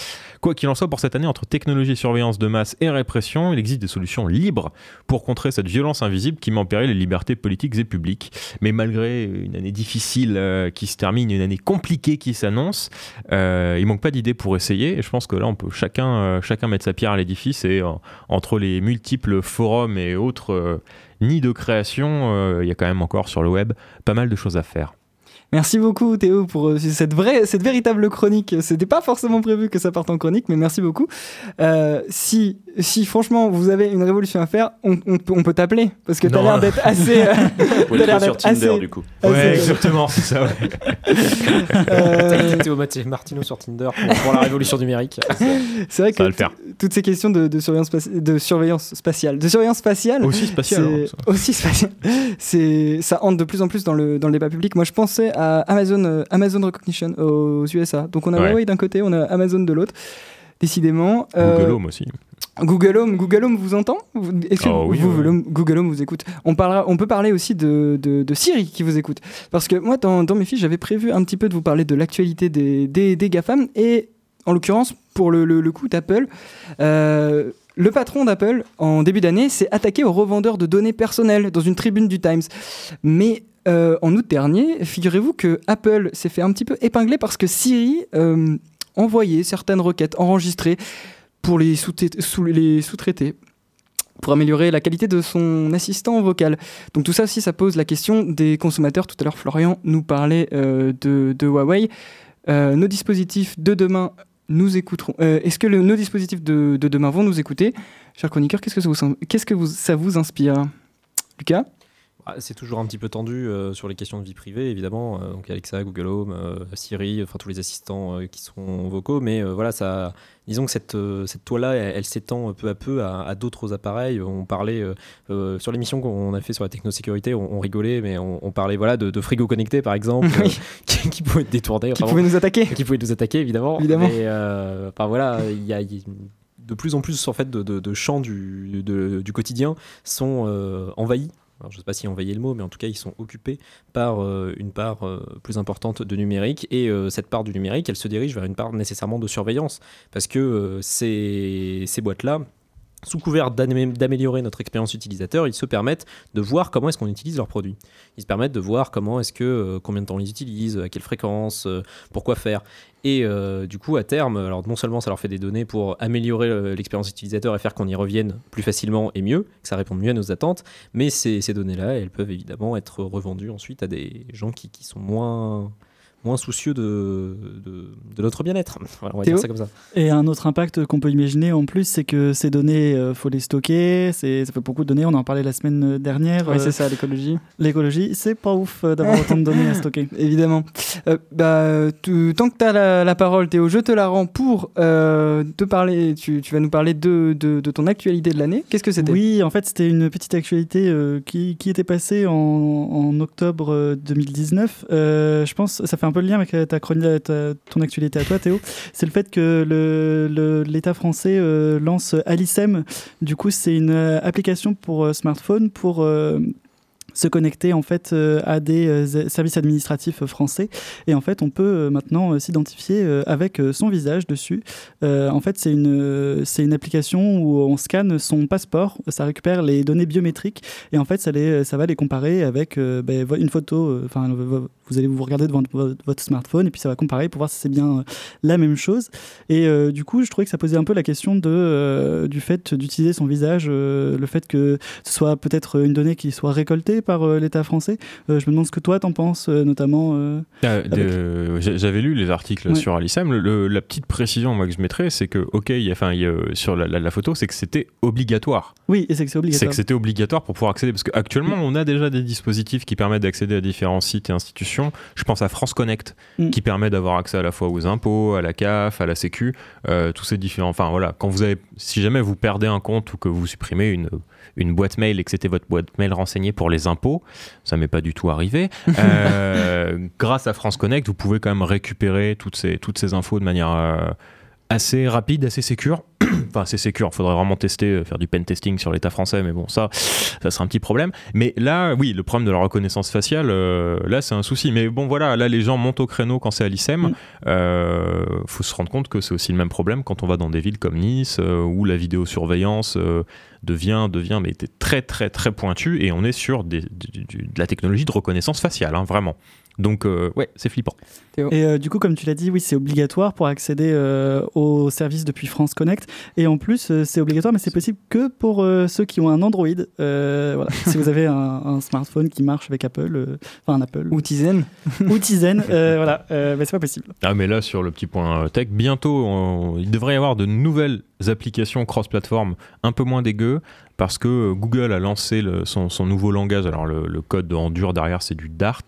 Quoi qu'il en soit, pour cette année, entre technologie, surveillance de masse et répression, il existe des solutions libres pour contrer cette violence invisible qui met en péril les libertés politiques et publiques. Mais malgré une année difficile euh, qui se termine, une année compliquée qui s'annonce, euh, il manque pas d'idées pour essayer. Et je pense que là, on peut chacun, euh, chacun mettre sa pierre à l'édifice et euh, entre les multiples forums et autres euh, nids de création, euh, il y a quand même encore sur le web pas mal de choses à faire. Merci beaucoup Théo pour euh, cette vraie, cette véritable chronique. C'était pas forcément prévu que ça parte en chronique, mais merci beaucoup. Euh, si, si franchement vous avez une révolution à faire, on, on peut, on peut t'appeler parce que t'as l'air d'être assez. euh, le l'air sur Tinder assez- du coup. assez- Ouais, exactement, c'est ça. ouais. Euh, Théo Martino sur Tinder pour, pour la révolution numérique. c'est vrai Ça va que le faire. t- toutes ces questions de, de surveillance, de surveillance spatiale, de surveillance spatiale, Aussi spatial. c'est hein, aussi spatial. C'est ça entre de plus en plus dans le dans le débat public. Moi, je pensais à Amazon euh, Amazon Recognition aux USA. Donc on a Ouais. Huawei d'un côté, on a Amazon de l'autre. Décidément. euh, Google Home aussi. Google Home, Google Home vous entend Vous- Est-ce que Oh oui, ouais. Home- Google Home vous écoute? On, parlera, on peut parler aussi de, de, de Siri qui vous écoute. Parce que moi, dans, dans mes fiches, j'avais prévu un petit peu de vous parler de l'actualité des, des, des GAFAM. Et en l'occurrence, pour le, le, le coup d'Apple, euh, le patron d'Apple, en début d'année, s'est attaqué aux revendeurs de données personnelles dans une tribune du Times. Mais euh, en août dernier, figurez-vous que Apple s'est fait un petit peu épingler parce que Siri euh, envoyait certaines requêtes enregistrées pour les sous-traités pour améliorer la qualité de son assistant vocal. Donc tout ça aussi, ça pose la question des consommateurs. Tout à l'heure, Florian nous parlait euh, de, de Huawei. Nos dispositifs de demain nous écouteront. Est-ce que nos dispositifs de, de demain vont nous écouter? Cher chroniqueur, qu'est-ce que ça vous, inspire? Lucas? C'est toujours un petit peu tendu euh, sur les questions de vie privée, évidemment. Euh, donc Alexa, Google Home, euh, Siri, enfin tous les assistants qui sont vocaux. Mais voilà, ça, disons que cette, cette toile-là, elle, elle s'étend peu à peu à, à d'autres appareils. On parlait sur l'émission qu'on a fait sur la technosécurité, on, on rigolait, mais on, on parlait voilà de, de frigo connecté par exemple, Oui. qui, qui pouvaient être détournés. Qui enfin, pouvait nous attaquer qui pouvaient nous attaquer évidemment. Évidemment. Mais enfin voilà, il y a, il y a de plus en plus en fait de, de- de champs du, de- du quotidien sont euh, envahis. Je ne sais pas si envahir le mot, mais en tout cas, ils sont occupés par euh, une part euh, plus importante de numérique. Et euh, cette part du numérique, elle se dirige vers une part nécessairement de surveillance. Parce que ces boîtes-là, sous couvert d'amé- d'améliorer notre expérience utilisateur, ils se permettent de voir comment est-ce qu'on utilise leurs produits. Ils se permettent de voir comment est-ce que, euh, combien de temps on les utilise, à quelle fréquence, euh, pourquoi faire. Et euh, du coup, à terme, non seulement ça leur fait des données pour améliorer l'expérience utilisateur et faire qu'on y revienne plus facilement et mieux, que ça réponde mieux à nos attentes, mais ces, données-là, elles peuvent évidemment être revendues ensuite à des gens qui sont moins, moins soucieux de, de, de notre bien-être. Voilà, on va Théo dire ça comme ça. Et un autre impact qu'on peut imaginer en plus, c'est que ces données, euh, faut les stocker. C'est, ça fait beaucoup de données. On en parlait la semaine dernière. Oui, Euh, c'est ça, l'écologie. L'écologie, c'est pas ouf euh, d'avoir autant de données à stocker. Évidemment. Euh, bah, tu- tant que tu as la, la parole, Théo, je te la rends pour euh, te parler. Tu, tu vas nous parler de, de, de ton actualité de l'année. Qu'est-ce que c'était? Oui, en fait, c'était une petite actualité euh, qui, qui était passée en, en octobre euh, 2019. Euh, je pense, ça fait un peu le lien avec euh, ta chronique, ta- ton actualité à toi, Théo. C'est le fait que l'État français euh, lance Alicem. Du coup, c'est une euh, application pour smartphone pour se connecter en fait euh, à des euh, services administratifs français et en fait on peut euh, maintenant s'identifier avec son visage dessus. En fait c'est une c'est une application où on scanne son passeport, ça récupère les données biométriques et en fait ça les ça va les comparer avec ben, une photo. Enfin vous allez vous regarder devant vo- votre smartphone et puis ça va comparer pour voir si c'est bien la même chose. Et du coup je trouvais que ça posait un peu la question de du fait d'utiliser son visage, le fait que ce soit peut-être une donnée qui soit récoltée par euh, l'État français. Euh, je me demande ce que toi t'en penses, euh, notamment. avec- j'a- J'avais lu les articles Ouais. sur le- la petite précision moi, que je mettrais, c'est que, ok, y a- y euh, sur la, la- la photo, c'est que c'était obligatoire. Oui, et c'est que c'est C'est obligatoire. que c'était obligatoire pour pouvoir accéder. Parce qu'actuellement, on a déjà des dispositifs qui permettent d'accéder à différents sites et institutions. Je pense à France Connect, Mm. qui permet d'avoir accès à la fois aux impôts, à la CAF, à la Sécu, tous ces différents. Enfin voilà, quand vous avez, si jamais vous perdez un compte ou que vous supprimez une, une boîte mail et que c'était votre boîte mail renseignée pour les impôts, ça m'est pas du tout arrivé. euh, grâce à France Connect, vous pouvez quand même récupérer toutes ces, toutes ces infos de manière euh, assez rapide, assez sécure. enfin, assez sécure. Il faudrait vraiment tester, euh, faire du pen testing sur l'État français, mais bon, ça, ça serait un petit problème. Mais là, oui, le problème de la reconnaissance faciale, euh, là, c'est un souci. Mais bon, voilà, là, les gens montent au créneau quand c'est à l'ICEM. Mm. Euh, faut se rendre compte que c'est aussi le même problème quand on va dans des villes comme Nice, euh, où la vidéosurveillance euh, devient, devient mais était très, très, très pointue. Et on est sur des- du- du- de la technologie de reconnaissance faciale, hein, vraiment. Donc, euh, ouais, c'est flippant. Et euh, du coup, comme tu l'as dit, oui, c'est obligatoire pour accéder euh, aux services depuis France Connect. Et en plus, euh, c'est obligatoire, mais c'est possible que pour euh, ceux qui ont un Android. Euh, voilà. si vous avez un, un smartphone qui marche avec Apple, euh, enfin un Apple Ou Tizen. ou Tizen, euh, voilà, euh, mais c'est pas possible. Ah mais là sur le petit point tech, bientôt on- il devrait y avoir de nouvelles applications cross-platform un peu moins dégueu parce que euh, Google a lancé le- son, son nouveau langage. Alors le, le code en dur derrière c'est du Dart,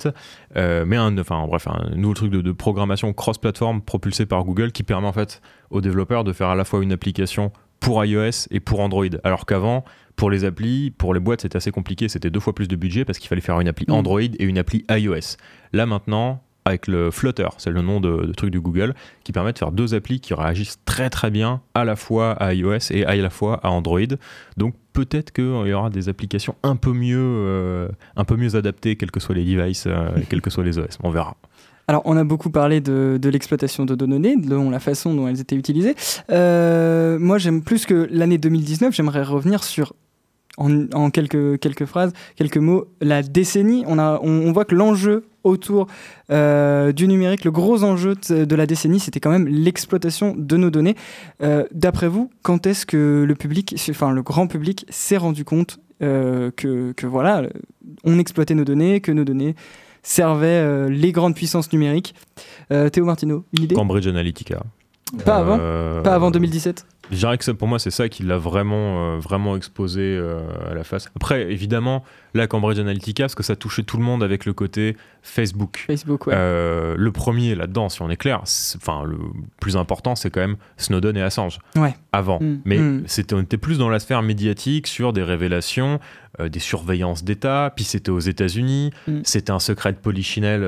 euh, mais un, enfin bref un nouveau truc de, de programmation cross-platform propulsé par Google qui permet en fait aux développeurs de faire à la fois une application pour iOS et pour Android. Alors qu'avant, pour les applis, pour les boîtes, c'était assez compliqué. C'était deux fois plus de budget parce qu'il fallait faire une appli Mm. Android et une appli iOS. Là maintenant, avec le Flutter, c'est le nom de, de truc du Google, qui permet de faire deux applis qui réagissent très très bien à la fois à iOS et à la fois à Android. Donc peut-être qu'il y aura des applications un peu mieux, euh, un peu mieux adaptées, quels que soient les devices, euh, quels que soient les OS. On verra. Alors, on a beaucoup parlé de, de l'exploitation de données, de la façon dont elles étaient utilisées. Euh, moi, j'aime plus que l'année 2019, j'aimerais revenir sur, en, en quelques, quelques phrases, quelques mots, la décennie. On, a, on, on voit que l'enjeu autour euh, du numérique, le gros enjeu de, la décennie, c'était quand même l'exploitation de nos données. Euh, D'après vous, quand est-ce que le public, enfin le grand public, s'est rendu compte euh, que, que voilà, on exploitait nos données, que nos données servaient euh, les grandes puissances numériques? Théo Martino, une idée? Cambridge Analytica. Pas avant? Pas avant 2017 Je dirais que pour moi, c'est ça qui l'a vraiment, euh, vraiment exposé euh, à la face. Après, évidemment, là, Cambridge Analytica, parce que ça touchait tout le monde avec le côté Facebook. Facebook, ouais. Euh, le premier là-dedans, si on est clair, enfin, le plus important, c'est quand même Snowden et Assange. Ouais. Avant. Mm. Mais Mm. c'était, on était plus dans la sphère médiatique sur des révélations, des surveillances d'État, puis c'était aux États-Unis, Mm. c'était un secret de polichinelle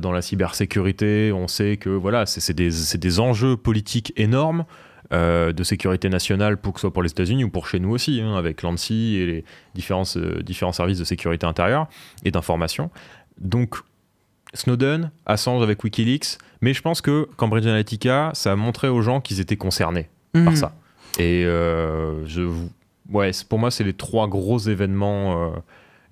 dans la cybersécurité. On sait que voilà, c'est, c'est des, c'est des enjeux politiques énormes. Euh, de sécurité nationale, pour que ce soit pour les États-Unis ou pour chez nous aussi, hein, avec l'ANSI et les différents, euh, différents services de sécurité intérieure et d'information. Donc, Snowden, Assange avec Wikileaks, mais je pense que Cambridge Analytica, ça a montré aux gens qu'ils étaient concernés par Mhm. ça. Et euh, je, vous- ouais, pour moi, c'est les trois gros événements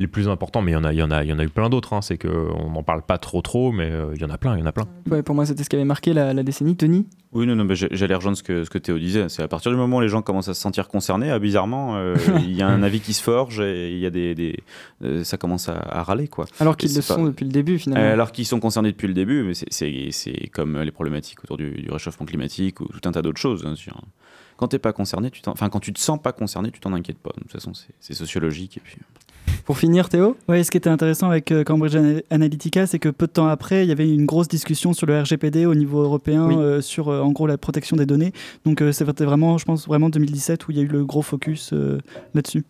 les plus importants. Mais il y en a, il y en a, il y en a eu plein d'autres. Hein. C'est que on n'en parle pas trop, trop, mais euh, il y en a plein, il y en a plein. Ouais, pour moi, c'était ce qui avait marqué la, la décennie. Denis Oui, non, non, mais j'ai- j'allais rejoindre ce que, ce que Théo disait. C'est à partir du moment où les gens commencent à se sentir concernés, ah, bizarrement, euh, il y a un avis qui se forge et il y a des, des- euh, ça commence à, à râler, quoi. Alors qu'ils le sont depuis le début, finalement. Euh, alors qu'ils sont concernés depuis le début, mais c'est- c'est c'est comme les problématiques autour du, du réchauffement climatique ou tout un tas d'autres choses. hein, sur- Quand t'es pas concerné, tu t'en- enfin quand tu te sens pas concerné, tu t'en inquiètes pas. De toute façon, c'est- c'est sociologique et puis. Pour finir, Théo Oui, ce qui était intéressant avec euh, Cambridge Ana- Analytica, c'est que peu de temps après, il y avait une grosse discussion sur le RGPD au niveau européen, Oui. euh, sur euh, en gros la protection des données. Donc euh, c'était vraiment, je pense, vraiment 2017 où il y a eu le gros focus là-dessus.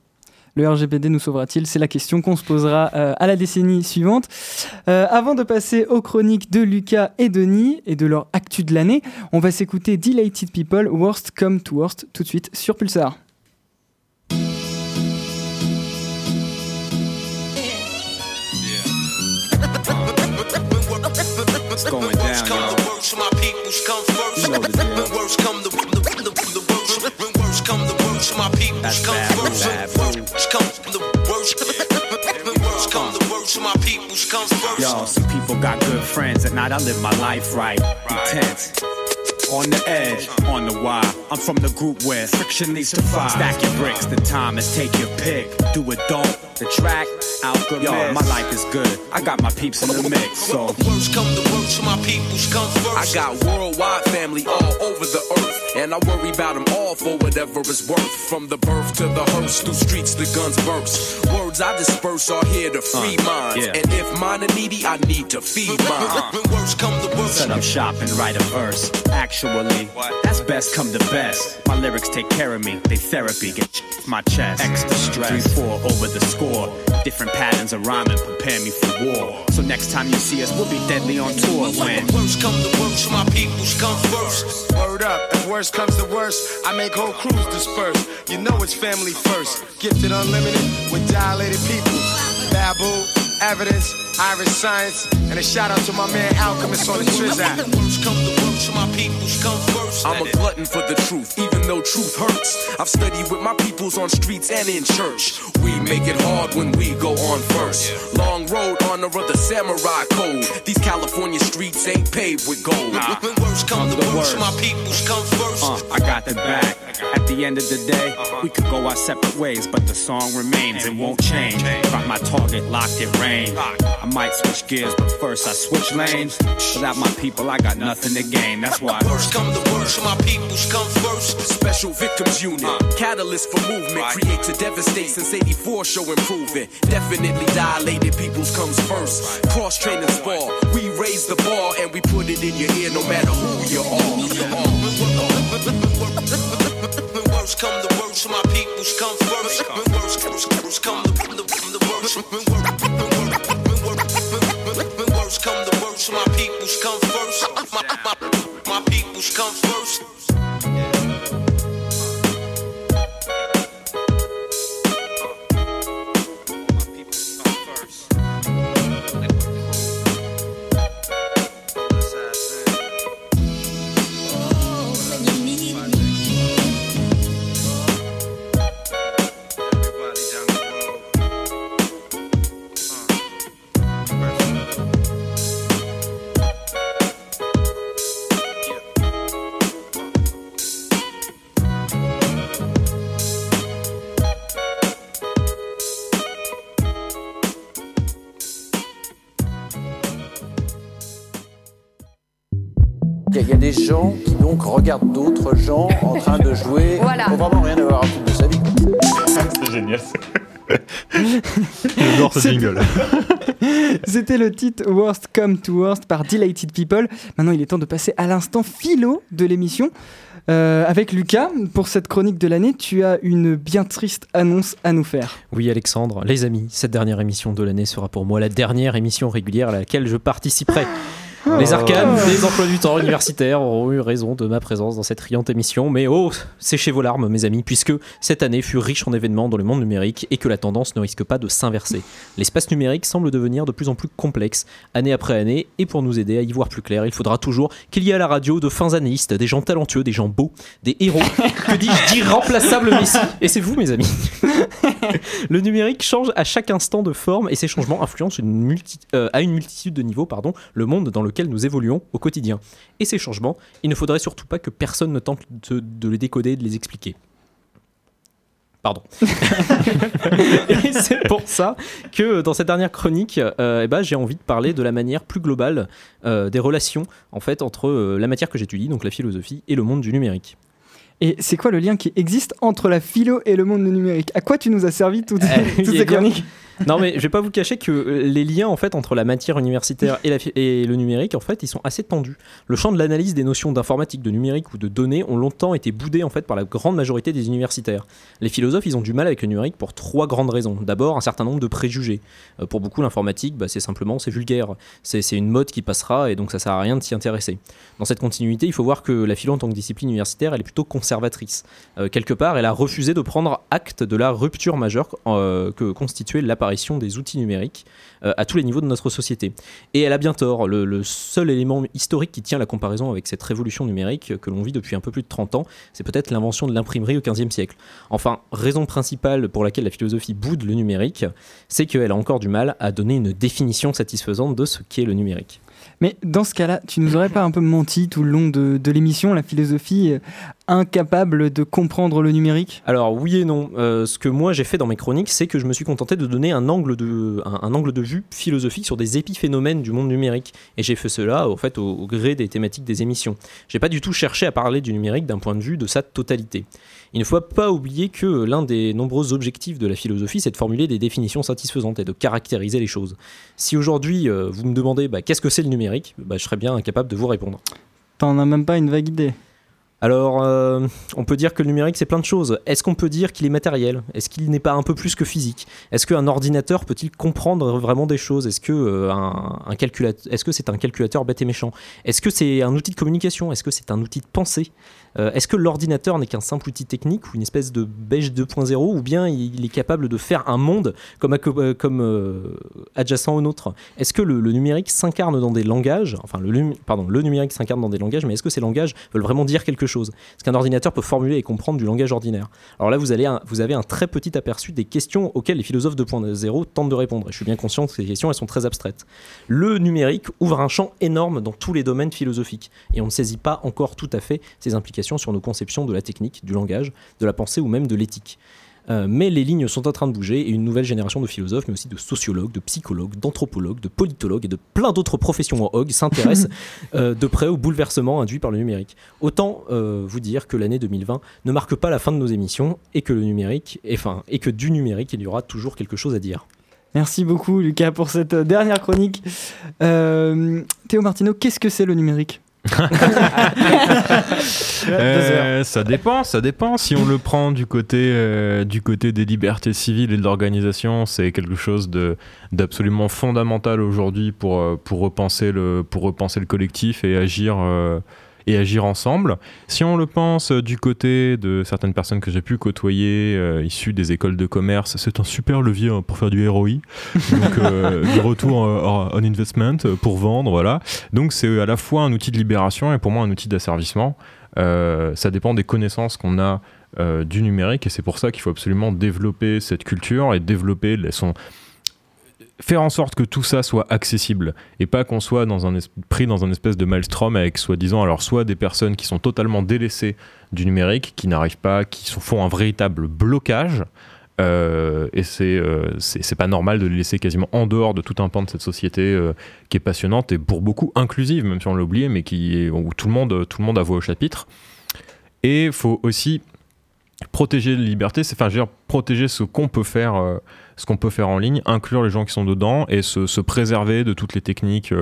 Le RGPD nous sauvera-t-il? C'est la question qu'on se posera euh, à la décennie suivante. Euh, avant de passer aux chroniques de Lucas et Denis et de leur actu de l'année, on va s'écouter Delighted People, Worst Come to Worst, tout de suite sur Pulsar. Going down, y'all. You know the deal. That's bad, bad, Yo, some people got good friends. At night, I live my life right. Intense. On the edge, on the wire. I'm from the group where friction leads to fire. Stack your bricks, the time is take your pick. Do it, don't. The track, out good Yo, my life is good. I got my peeps in the mix, so. Worst come to worst, my peoples come first. I got worldwide family all over the earth. And I worry about them all for whatever it's worth. From the birth to the hearse, through streets the guns burst. Words I disperse are here to free uh, minds. yeah. And if mine are needy, I need to feed mine. Worst come to worst. Set up shop and write a verse. Actually, that's best come to best. My lyrics take care of me. They therapy get sh- my chest. Extra stress. Three, four over the score. Different patterns of rhyming prepare me for war. So next time you see us, we'll be deadly on tour when. Worst come to worst, my peoples come first. Word up, if worst comes to worst, I make whole crews disperse. You know it's family first. Gifted unlimited with dilated people. Babu, evidence, Irish science, and a shout out to my man Alchemist on the Trizak. Come to my peoples come first. I'm a glutton for the truth, even though truth hurts. I've studied with my peoples on streets and in church. We make it hard when we go on first. Long road, honor of the samurai code. These California streets ain't paved with gold. When Worst come to worst, my peoples come first. Uh, I got the back. At the end of the day, we could go our separate ways, but the song remains and won't change. Got my target locked in range. I might switch gears, but first I switch lanes. Without my people, I got nothing to gain. That's why. Worst come to worst, my peoples come first. Special Victims Unit, catalyst for movement, create to devastate since 84 show improvement. Definitely dilated peoples comes first. Cross training spar, we raise the bar and we put it in your ear no matter who you are. Worst come to worst, my peoples come first. Worst, worst, worst come the, the worst. Worst come to my peoples come first. My, my, my peoples come first. Le titre Worst Come to Worst par Delighted People. Maintenant, il est temps de passer à l'instant philo de l'émission. Euh, avec Lucas, pour cette chronique de l'année, tu as une bien triste annonce à nous faire. Oui, Alexandre, les amis, cette dernière émission de l'année sera pour moi la dernière émission régulière à laquelle je participerai. Les arcanes des emplois du temps universitaires auront eu raison de ma présence dans cette riante émission, mais oh, séchez vos larmes, mes amis, puisque cette année fut riche en événements dans le monde numérique et que la tendance ne risque pas de s'inverser. L'espace numérique semble devenir de plus en plus complexe, année après année, et pour nous aider à y voir plus clair, il faudra toujours qu'il y ait à la radio de fins analystes, des gens talentueux, des gens beaux, des héros, que dis-je, d'irremplaçables Messi. Et c'est vous, mes amis. Le numérique change à chaque instant de forme et ces changements influencent une multi- euh, à une multitude de niveaux pardon, le monde dans lequel nous évoluons au quotidien. Et ces changements, il ne faudrait surtout pas que personne ne tente de, de les décoder, de les expliquer. Pardon. et c'est pour ça que dans cette dernière chronique, euh, eh ben, j'ai envie de parler de la manière plus globale euh, des relations en fait entre euh, la matière que j'étudie, donc la philosophie, et le monde du numérique. Et c'est quoi le lien qui existe entre la philo et le monde du numérique? À quoi tu nous as servi toutes, Eh, toutes ces chroniques? Non mais je vais pas vous cacher que euh, les liens en fait entre la matière universitaire et, le numérique en fait ils sont assez tendus. Le champ de l'analyse des notions d'informatique, de numérique ou de données ont longtemps été boudés en fait par la grande majorité des universitaires. Les philosophes ils ont du mal avec le numérique pour trois grandes raisons. D'abord un certain nombre de préjugés. Euh, pour beaucoup l'informatique bah, c'est simplement c'est vulgaire, c'est une mode qui passera et donc ça sert à rien de s'y intéresser. Dans cette continuité il faut voir que la philo en tant que discipline universitaire elle est plutôt conservatrice. Euh, quelque part elle a refusé de prendre acte de la rupture majeure que constituait l'appareil des outils numériques euh, à tous les niveaux de notre société. Et elle a bien tort. Le, le seul élément historique qui tient la comparaison avec cette révolution numérique que l'on vit depuis un peu plus de 30 ans, c'est peut-être l'invention de l'imprimerie au XVe siècle. Enfin, raison principale pour laquelle la philosophie boude le numérique, c'est qu'elle a encore du mal à donner une définition satisfaisante de ce qu'est le numérique. Mais dans ce cas-là, tu nous aurais pas un peu menti tout le long de, l'émission, la philosophie euh, incapable de comprendre le numérique? Alors oui et non. Euh, ce que moi j'ai fait dans mes chroniques, c'est que je me suis contenté de donner un angle de, un angle de vue philosophique sur des épiphénomènes du monde numérique. Et j'ai fait cela au, fait, au, au gré des thématiques des émissions. J'ai pas du tout cherché à parler du numérique d'un point de vue de sa totalité. Il ne faut pas oublier que l'un des nombreux objectifs de la philosophie, c'est de formuler des définitions satisfaisantes et de caractériser les choses. Si aujourd'hui euh, vous me demandez bah, qu'est-ce que c'est le numérique, bah, je serais bien incapable de vous répondre. T'en as même pas une vague idée. Alors, euh, on peut dire que le numérique, c'est plein de choses. Est-ce qu'on peut dire qu'il est matériel? Est-ce qu'il n'est pas un peu plus que physique? Est-ce qu'un ordinateur peut-il comprendre vraiment des choses? Est-ce que, euh, un, un calculateur, est-ce que c'est un calculateur bête et méchant? Est-ce que c'est un outil de communication? Est-ce que c'est un outil de pensée? Euh, Est-ce que l'ordinateur n'est qu'un simple outil technique ou une espèce de beige 2.0 ou bien il est capable de faire un monde comme, euh, euh, adjacent au nôtre? Est-ce que le, numérique s'incarne dans des langages Enfin, le, pardon, le numérique s'incarne dans des langages, mais est-ce que ces langages veulent vraiment dire quelque chose? Est-ce qu'un ordinateur peut formuler et comprendre du langage ordinaire? Alors là, vous avez un très petit aperçu des questions auxquelles les philosophes 2.0 tentent de répondre. Et je suis bien conscient que ces questions, elles sont très abstraites. Le numérique ouvre un champ énorme dans tous les domaines philosophiques, et on ne saisit pas encore tout à fait ses implications sur nos conceptions de la technique, du langage, de la pensée ou même de l'éthique. Euh, mais les lignes sont en train de bouger et une nouvelle génération de philosophes, mais aussi de sociologues, de psychologues, d'anthropologues, de politologues et de plein d'autres professions en hog s'intéressent euh, de près au bouleversement induit par le numérique. Autant euh, vous dire que l'année 2020 ne marque pas la fin de nos émissions et que le numérique, et, et que du numérique, il y aura toujours quelque chose à dire. Merci beaucoup Lucas pour cette dernière chronique. Théo Martino, qu'est-ce que c'est le numérique? Euh, ça dépend, ça dépend. Si on le prend du côté, euh, du côté des libertés civiles et de l'organisation, c'est quelque chose d'absolument fondamental aujourd'hui pour euh, pour repenser le pour repenser le collectif et agir et agir ensemble. Si on le pense euh, du côté de certaines personnes que j'ai pu côtoyer, euh, issues des écoles de commerce, c'est un super levier hein, pour faire du ROI, donc euh, du retour euh, on investment pour vendre, voilà. Donc c'est à la fois un outil de libération et pour moi un outil d'asservissement. Euh, ça dépend des connaissances qu'on a du numérique et c'est pour ça qu'il faut absolument développer cette culture et développer les- son faire en sorte que tout ça soit accessible et pas qu'on soit pris dans un espèce de maelstrom avec soi-disant alors soit des personnes qui sont totalement délaissées du numérique qui n'arrivent pas qui sont- font un véritable blocage euh, et c'est euh, c'est pas normal de les laisser quasiment en dehors de tout un pan de cette société euh, qui est passionnante et pour beaucoup inclusive même si on l'a oublié mais qui où tout le monde tout le monde a voix au chapitre. Et faut aussi protéger les libertés, c'est enfin je veux dire, protéger ce qu'on peut faire, euh, ce qu'on peut faire en ligne, inclure les gens qui sont dedans et se, se préserver de toutes les techniques.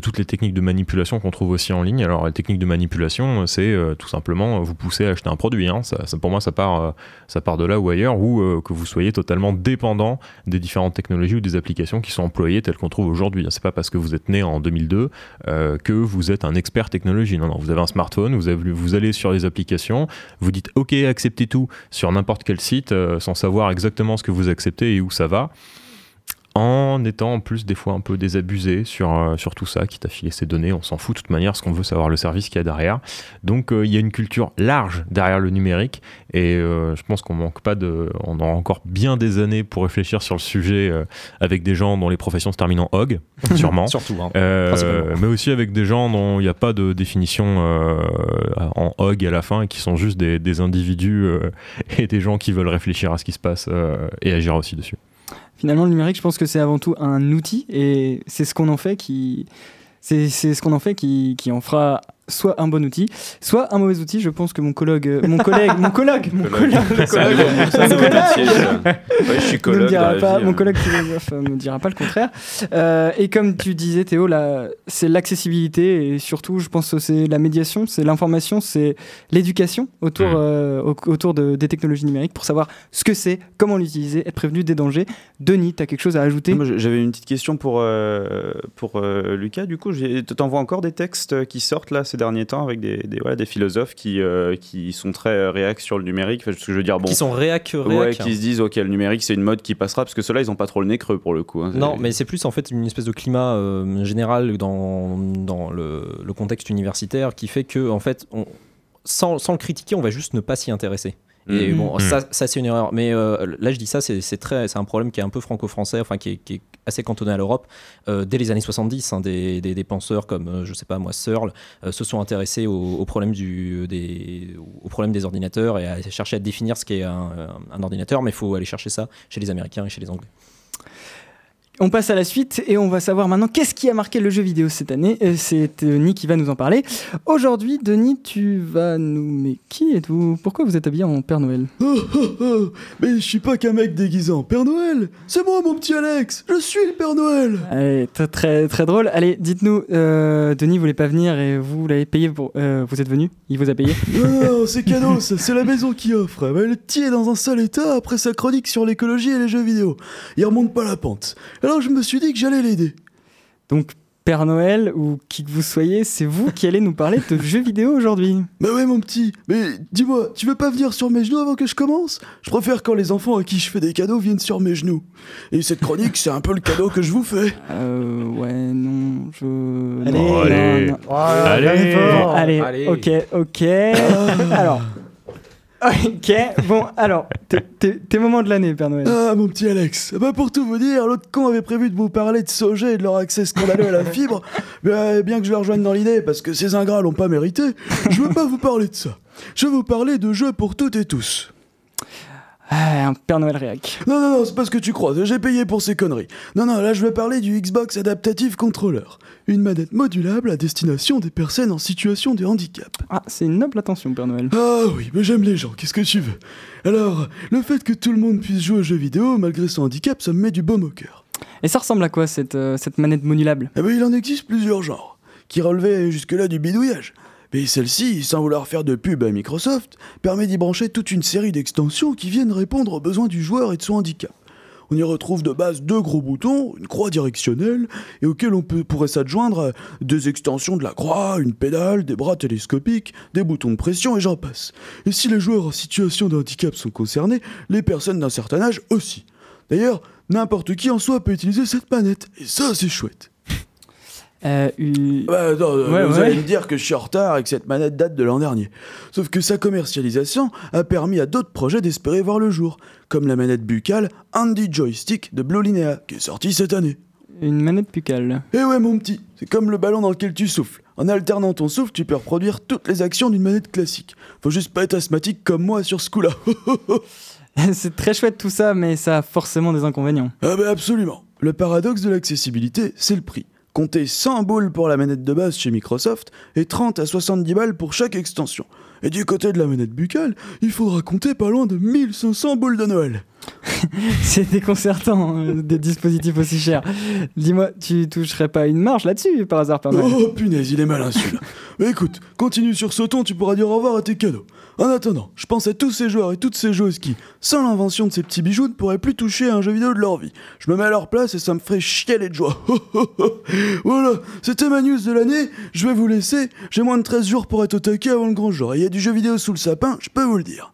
Toutes les techniques de manipulation qu'on trouve aussi en ligne. Alors, les techniques de manipulation, euh, c'est euh, tout simplement euh, vous pousser à acheter un produit. hein. Pour moi, ça part, de là ou ailleurs, ou que vous soyez totalement dépendant des différentes technologies ou des applications qui sont employées telles qu'on trouve aujourd'hui. C'est pas parce que vous êtes né en 2002 euh, que vous êtes un expert technologie. Non, non, vous avez un smartphone, vous, allez sur les applications, vous dites OK, acceptez tout sur n'importe quel site sans savoir exactement ce que vous acceptez et où ça va en étant en plus des fois un peu désabusé sur, euh, sur tout ça, quitte à filer ses données, on s'en fout de toute manière, ce qu'on veut savoir le service qu'il y a derrière. Donc euh, il y a une culture large derrière le numérique et euh, je pense qu'on manque pas de, on aura encore bien des années pour réfléchir sur le sujet avec des gens dont les professions se terminent en hog, sûrement. Surtout, hein, mais aussi avec des gens dont il n'y a pas de définition en hog à la fin et qui sont juste des, des individus et des gens qui veulent réfléchir à ce qui se passe et agir aussi dessus. Finalement, le numérique, je pense que c'est avant tout un outil et c'est ce qu'on en fait qui. C'est ce qu'on en fait qui, qui en fera soit un bon outil, soit un mauvais outil. Je pense que mon collègue, euh, mon collègue, mon collègue, mon collègue, Collègue. Ça. Ouais, je suis collègue me dira dans la pas, vie, mon hein. collègue philosophe euh, me dira pas le contraire. Euh, et comme tu disais, Théo, là, c'est l'accessibilité et surtout, je pense que c'est la médiation, c'est l'information, c'est l'éducation autour, euh, au- autour de, des technologies numériques pour savoir ce que c'est, comment l'utiliser, être prévenu des dangers. Denis, tu as quelque chose à ajouter? Moi, J'avais une petite question pour, euh, pour euh, Lucas. Du coup, t'envoies encore des textes qui sortent là ces derniers temps avec des, des, voilà, des philosophes qui, euh, qui sont très euh, réacs sur le numérique. Enfin, ce que je veux dire, bon, Qui sont réac, Ouais, réac. qui se disent, ok, le numérique c'est une mode qui passera, parce que ceux-là ils ont pas trop le nez creux pour le coup. hein. Non, mais c'est plus en fait une espèce de climat euh, général dans, dans le, le contexte universitaire qui fait que, en fait, on, sans, sans le critiquer, on va juste ne pas s'y intéresser. Et Mhm. bon, ça, ça c'est une erreur. Mais euh, là, je dis ça, c'est c'est très, c'est un problème qui est un peu franco-français, enfin qui est, qui est assez cantonné à l'Europe. Euh, dès les années 70, hein, des, des, des penseurs comme, euh, je sais pas moi, Searle, euh, se sont intéressés au, au problème du, des, au problème des ordinateurs et à chercher à définir ce qu'est un, un ordinateur. Mais il faut aller chercher ça chez les Américains et chez les Anglais. On passe à la suite et on va savoir maintenant qu'est-ce qui a marqué le jeu vidéo cette année. Euh, C'est Denis qui va nous en parler. Aujourd'hui, Denis, tu vas nous. Mais qui êtes-vous? Pourquoi vous êtes habillé en Père Noël? Oh, oh, oh, mais je suis pas qu'un mec déguisé en Père Noël. C'est moi, mon petit Alex. Je suis le Père Noël. Allez, très, très très drôle. Allez, dites-nous, euh, Denis voulait pas venir et vous l'avez payé pour. euh, vous êtes venu? Il vous a payé? Non, non, c'est cadeau, c'est la maison qui offre. Mais le petit est dans un sale état après sa chronique sur l'écologie et les jeux vidéo. Il remonte pas la pente. Alors je me suis dit que j'allais l'aider. Donc, Père Noël ou qui que vous soyez, c'est vous qui allez nous parler de jeux vidéo aujourd'hui. Bah ouais, mon petit. Mais dis-moi, tu veux pas venir sur mes genoux avant que je commence? Je préfère quand les enfants à qui je fais des cadeaux viennent sur mes genoux. Et cette chronique, c'est un peu le cadeau que je vous fais. Euh, ouais, non, je. Allez. non, Oh, allez. non, non. Allez. allez, Allez. ok, ok. alors. Ok, bon, alors, tes- moments de l'année, Père Noël. Ah, mon petit Alex. Bah, pour tout vous dire, l'autre con avait prévu de vous parler de Sogé et de leur accès scandaleux à la fibre. Bah, bien que je le rejoigne dans l'idée, parce que ces ingrats l'ont pas mérité, je veux pas vous parler de ça. Je veux vous parler de jeux pour toutes et tous. Ah, un Père Noël réac. Non, non, non, c'est pas ce que tu crois, j'ai payé pour ces conneries. Non, non, là je veux parler du Xbox Adaptative Controller. Une manette modulable à destination des personnes en situation de handicap. Ah, c'est une noble attention, Père Noël. Ah oui, mais j'aime les gens, qu'est-ce que tu veux? Alors, le fait que tout le monde puisse jouer aux jeux vidéo malgré son handicap, ça me met du baume au cœur. Et ça ressemble à quoi cette, euh, cette manette modulable? Eh ben, il en existe plusieurs genres, qui relevaient jusque-là du bidouillage. Mais celle-ci, sans vouloir faire de pub à Microsoft, permet d'y brancher toute une série d'extensions qui viennent répondre aux besoins du joueur et de son handicap. On y retrouve de base deux gros boutons, une croix directionnelle, et auxquels on pourrait s'adjoindre des extensions de la croix, une pédale, des bras télescopiques, des boutons de pression, et j'en passe. Et si les joueurs en situation de handicap sont concernés, les personnes d'un certain âge aussi. D'ailleurs, n'importe qui en soi peut utiliser cette manette, et ça c'est chouette. Euh, une- Bah, attends, euh, Ouais, vous ouais. allez me dire que je suis en retard et que cette manette date de l'an dernier. Sauf que sa commercialisation a permis à d'autres projets d'espérer voir le jour, comme la manette buccale Andy Joystick de Blue Linéa, qui est sortie cette année. Une manette buccale. Eh ouais, mon petit, c'est comme le ballon dans lequel tu souffles. En alternant ton souffle, tu peux reproduire toutes les actions d'une manette classique. Faut juste pas être asthmatique comme moi sur ce coup-là. c'est très chouette tout ça, mais ça a forcément des inconvénients. Ah bah absolument. Le paradoxe de l'accessibilité, c'est le prix. Comptez 100 boules pour la manette de base chez Microsoft et 30 à 70 balles pour chaque extension. Et du côté de la manette buccale, il faudra compter pas loin de 1500 boules de Noël. C'est déconcertant, hein, des dispositifs aussi chers. Dis-moi, tu toucherais pas une marge là-dessus par hasard, Père Noël Oh punaise, il est malin celui-là. Écoute, continue sur ce ton, tu pourras dire au revoir à tes cadeaux. En attendant, je pense à tous ces joueurs et toutes ces joueuses qui, sans l'invention de ces petits bijoux, ne pourraient plus toucher à un jeu vidéo de leur vie. Je me mets à leur place et ça me ferait chialer de joie. voilà, c'était ma news de l'année, je vais vous laisser. J'ai moins de 13 jours pour être au taquet avant le grand jour. Et il y a du jeu vidéo sous le sapin, je peux vous le dire.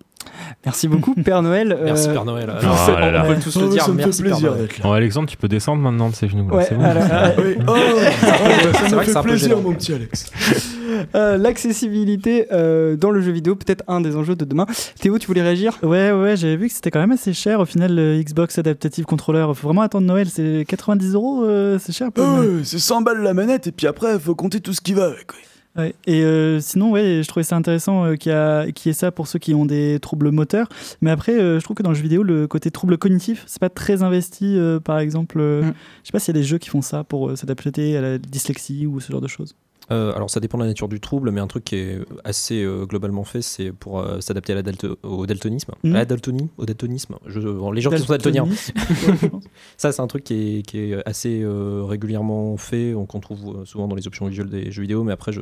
Merci beaucoup, Père Noël. Merci, Euh, Père Noël. Oh Alors, là là. on peut tous le Oh, dire. ça me fait Merci, Père plaisir Noël. Oh, Alexandre, tu peux descendre maintenant de ces genoux. Ouais, c'est bon. euh, Oui. Oh, ça me fait plaisir, mon petit Alex. euh, L'accessibilité euh, dans le jeu vidéo, peut-être un des enjeux de demain. Théo, tu voulais réagir? Ouais, ouais, j'avais vu que c'était quand même assez cher au final le Xbox Adaptative Controller. Faut vraiment attendre Noël, c'est 90 euros, euh, c'est cher. Ah c'est 100 balles la manette et puis après, faut compter tout ce qui va avec. Ouais. Et euh, sinon, ouais, je trouvais ça intéressant euh, qu'il y, ait ça pour ceux qui ont des troubles moteurs. Mais après, euh, je trouve que dans le jeu vidéo, le côté trouble cognitif, c'est pas très investi. par exemple, Mm. je sais pas s'il y a des jeux qui font ça pour s'adapter à la dyslexie ou ce genre de choses. Euh, alors ça dépend de la nature du trouble, mais un truc qui est assez euh, globalement fait, c'est pour euh, s'adapter dalto- au daltonisme. À la daltonie, au daltonisme. Je, bon, les gens qui sont daltoniens. Ça, c'est un truc qui est, qui est assez régulièrement fait, qu'on trouve souvent dans les options visuelles des jeux vidéo, mais après, je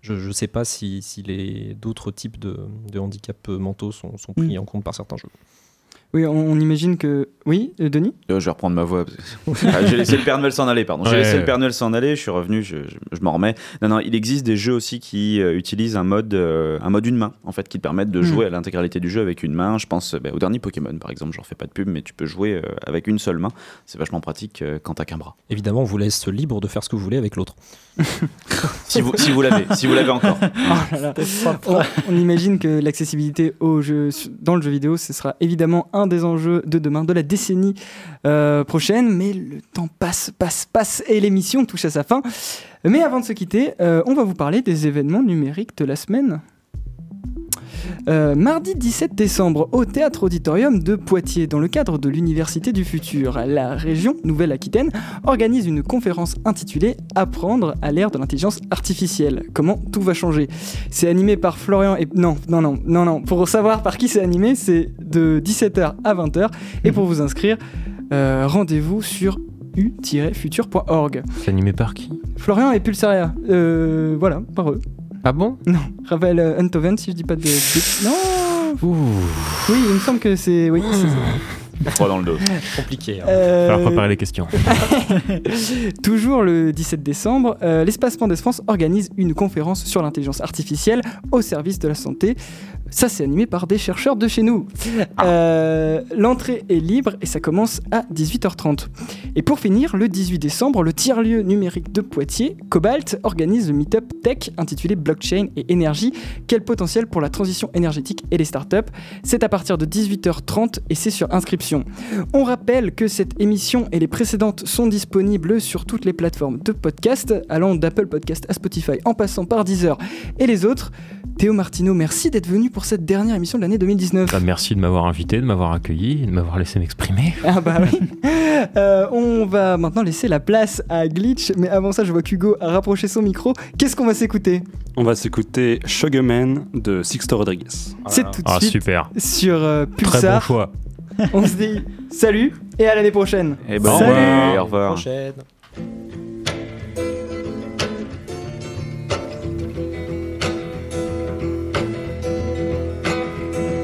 je, je sais pas si, d'autres types de, de handicaps mentaux sont, sont pris Mm. en compte par certains jeux. Oui, on, on imagine que. Oui, euh, Denis? Euh, je vais reprendre ma voix. Ah, j'ai laissé le Père Noël s'en aller, pardon. J'ai Ouais. laissé le Père Noël s'en aller, je suis revenu, je, je- je m'en remets. Non, non, il existe des jeux aussi qui euh, utilisent un mode, euh, un mode une main, en fait, qui te permettent de Mm. jouer à l'intégralité du jeu avec une main. Je pense bah, au dernier Pokémon, par exemple, j'en fais pas de pub, mais tu peux jouer euh, avec une seule main. C'est vachement pratique euh, quand t'as qu'un bras. Évidemment, on vous laisse libre de faire ce que vous voulez avec l'autre. Si vous, si vous l'avez, si vous l'avez encore. Oh là là. on, on imagine que l'accessibilité au jeu, dans le jeu vidéo, ce sera évidemment un des enjeux de demain, de la décennie euh, prochaine. Mais le temps passe, passe, passe et l'émission touche à sa fin. Mais avant de se quitter, euh, on va vous parler des événements numériques de la semaine. Euh, mardi 17 décembre, au Théâtre Auditorium de Poitiers, dans le cadre de l'Université du Futur, la région Nouvelle-Aquitaine organise une conférence intitulée Apprendre à l'ère de l'intelligence artificielle. Comment tout va changer. C'est animé par Florian et... Non, non, non, non, non. Pour savoir par qui c'est animé, c'est de 17h à 20h. Et pour vous inscrire, euh, rendez-vous sur u-futur.org. C'est animé par qui? Florian et Pulsaria. Euh, voilà, par eux. Ah bon Non, Raphaël euh, Untoven, si je dis pas de... de- Non Oui, il me semble que c'est... Oui, c'est ça. Froid dans le dos. Compliqué. hein. Euh, Falloir préparer les questions. Toujours le 17 décembre, euh, l'Espace Mendes France organise une conférence sur l'intelligence artificielle au service de la santé. Ça, c'est animé par des chercheurs de chez nous. Euh, L'entrée est libre et ça commence à 18h30. Et pour finir, le 18 décembre, le tiers-lieu numérique de Poitiers, Cobalt, organise le meet-up tech intitulé Blockchain et énergie. Quel potentiel pour la transition énergétique et les startups C'est à partir de 18h30 et c'est sur inscription. On rappelle que cette émission et les précédentes sont disponibles sur toutes les plateformes de podcast, allant d'Apple Podcast à Spotify en passant par Deezer et les autres. Théo Martino, merci d'être venu pour cette dernière émission de l'année 2019. Bah, merci de m'avoir invité, de m'avoir accueilli, de m'avoir laissé m'exprimer. Ah bah oui. Euh, on va maintenant laisser la place à Glitch, mais avant ça, je vois qu'Hugo a rapproché son micro. Qu'est-ce qu'on va s'écouter? On va s'écouter Sugarman de Sixto Rodriguez. C'est tout de Ah, suite super. sur euh, Très bon Pulsar. choix. On se dit salut et à l'année prochaine. Et ben, Salut. au revoir. Prochaine.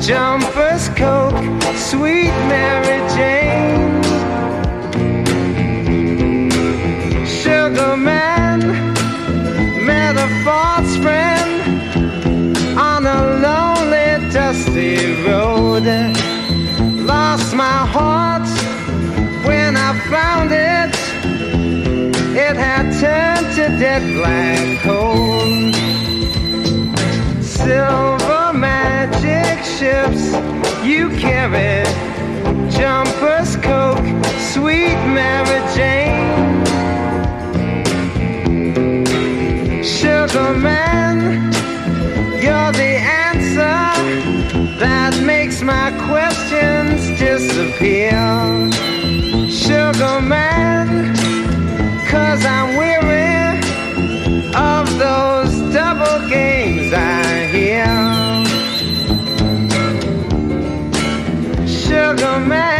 jumpers, coke, sweet Mary Jane. Sugar man met a false friend on a lonely, dusty road. Lost my heart when I found it. It had turned to dead black coal silver magic ships you carry jumpers coke sweet mary jane. Sugar man you're the answer that makes my questions disappear. Sugar man cause i'm weary of those double games I man,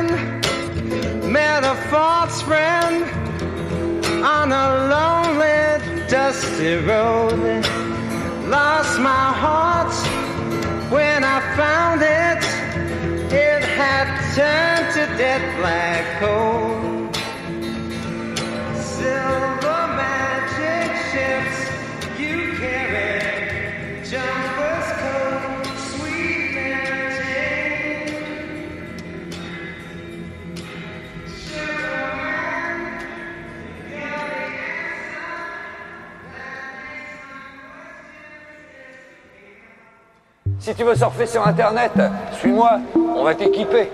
false friend on a lonely, dusty road. Lost my heart when I found it. It had turned to dead black coal. Si tu veux surfer sur Internet, suis-moi, on va t'équiper.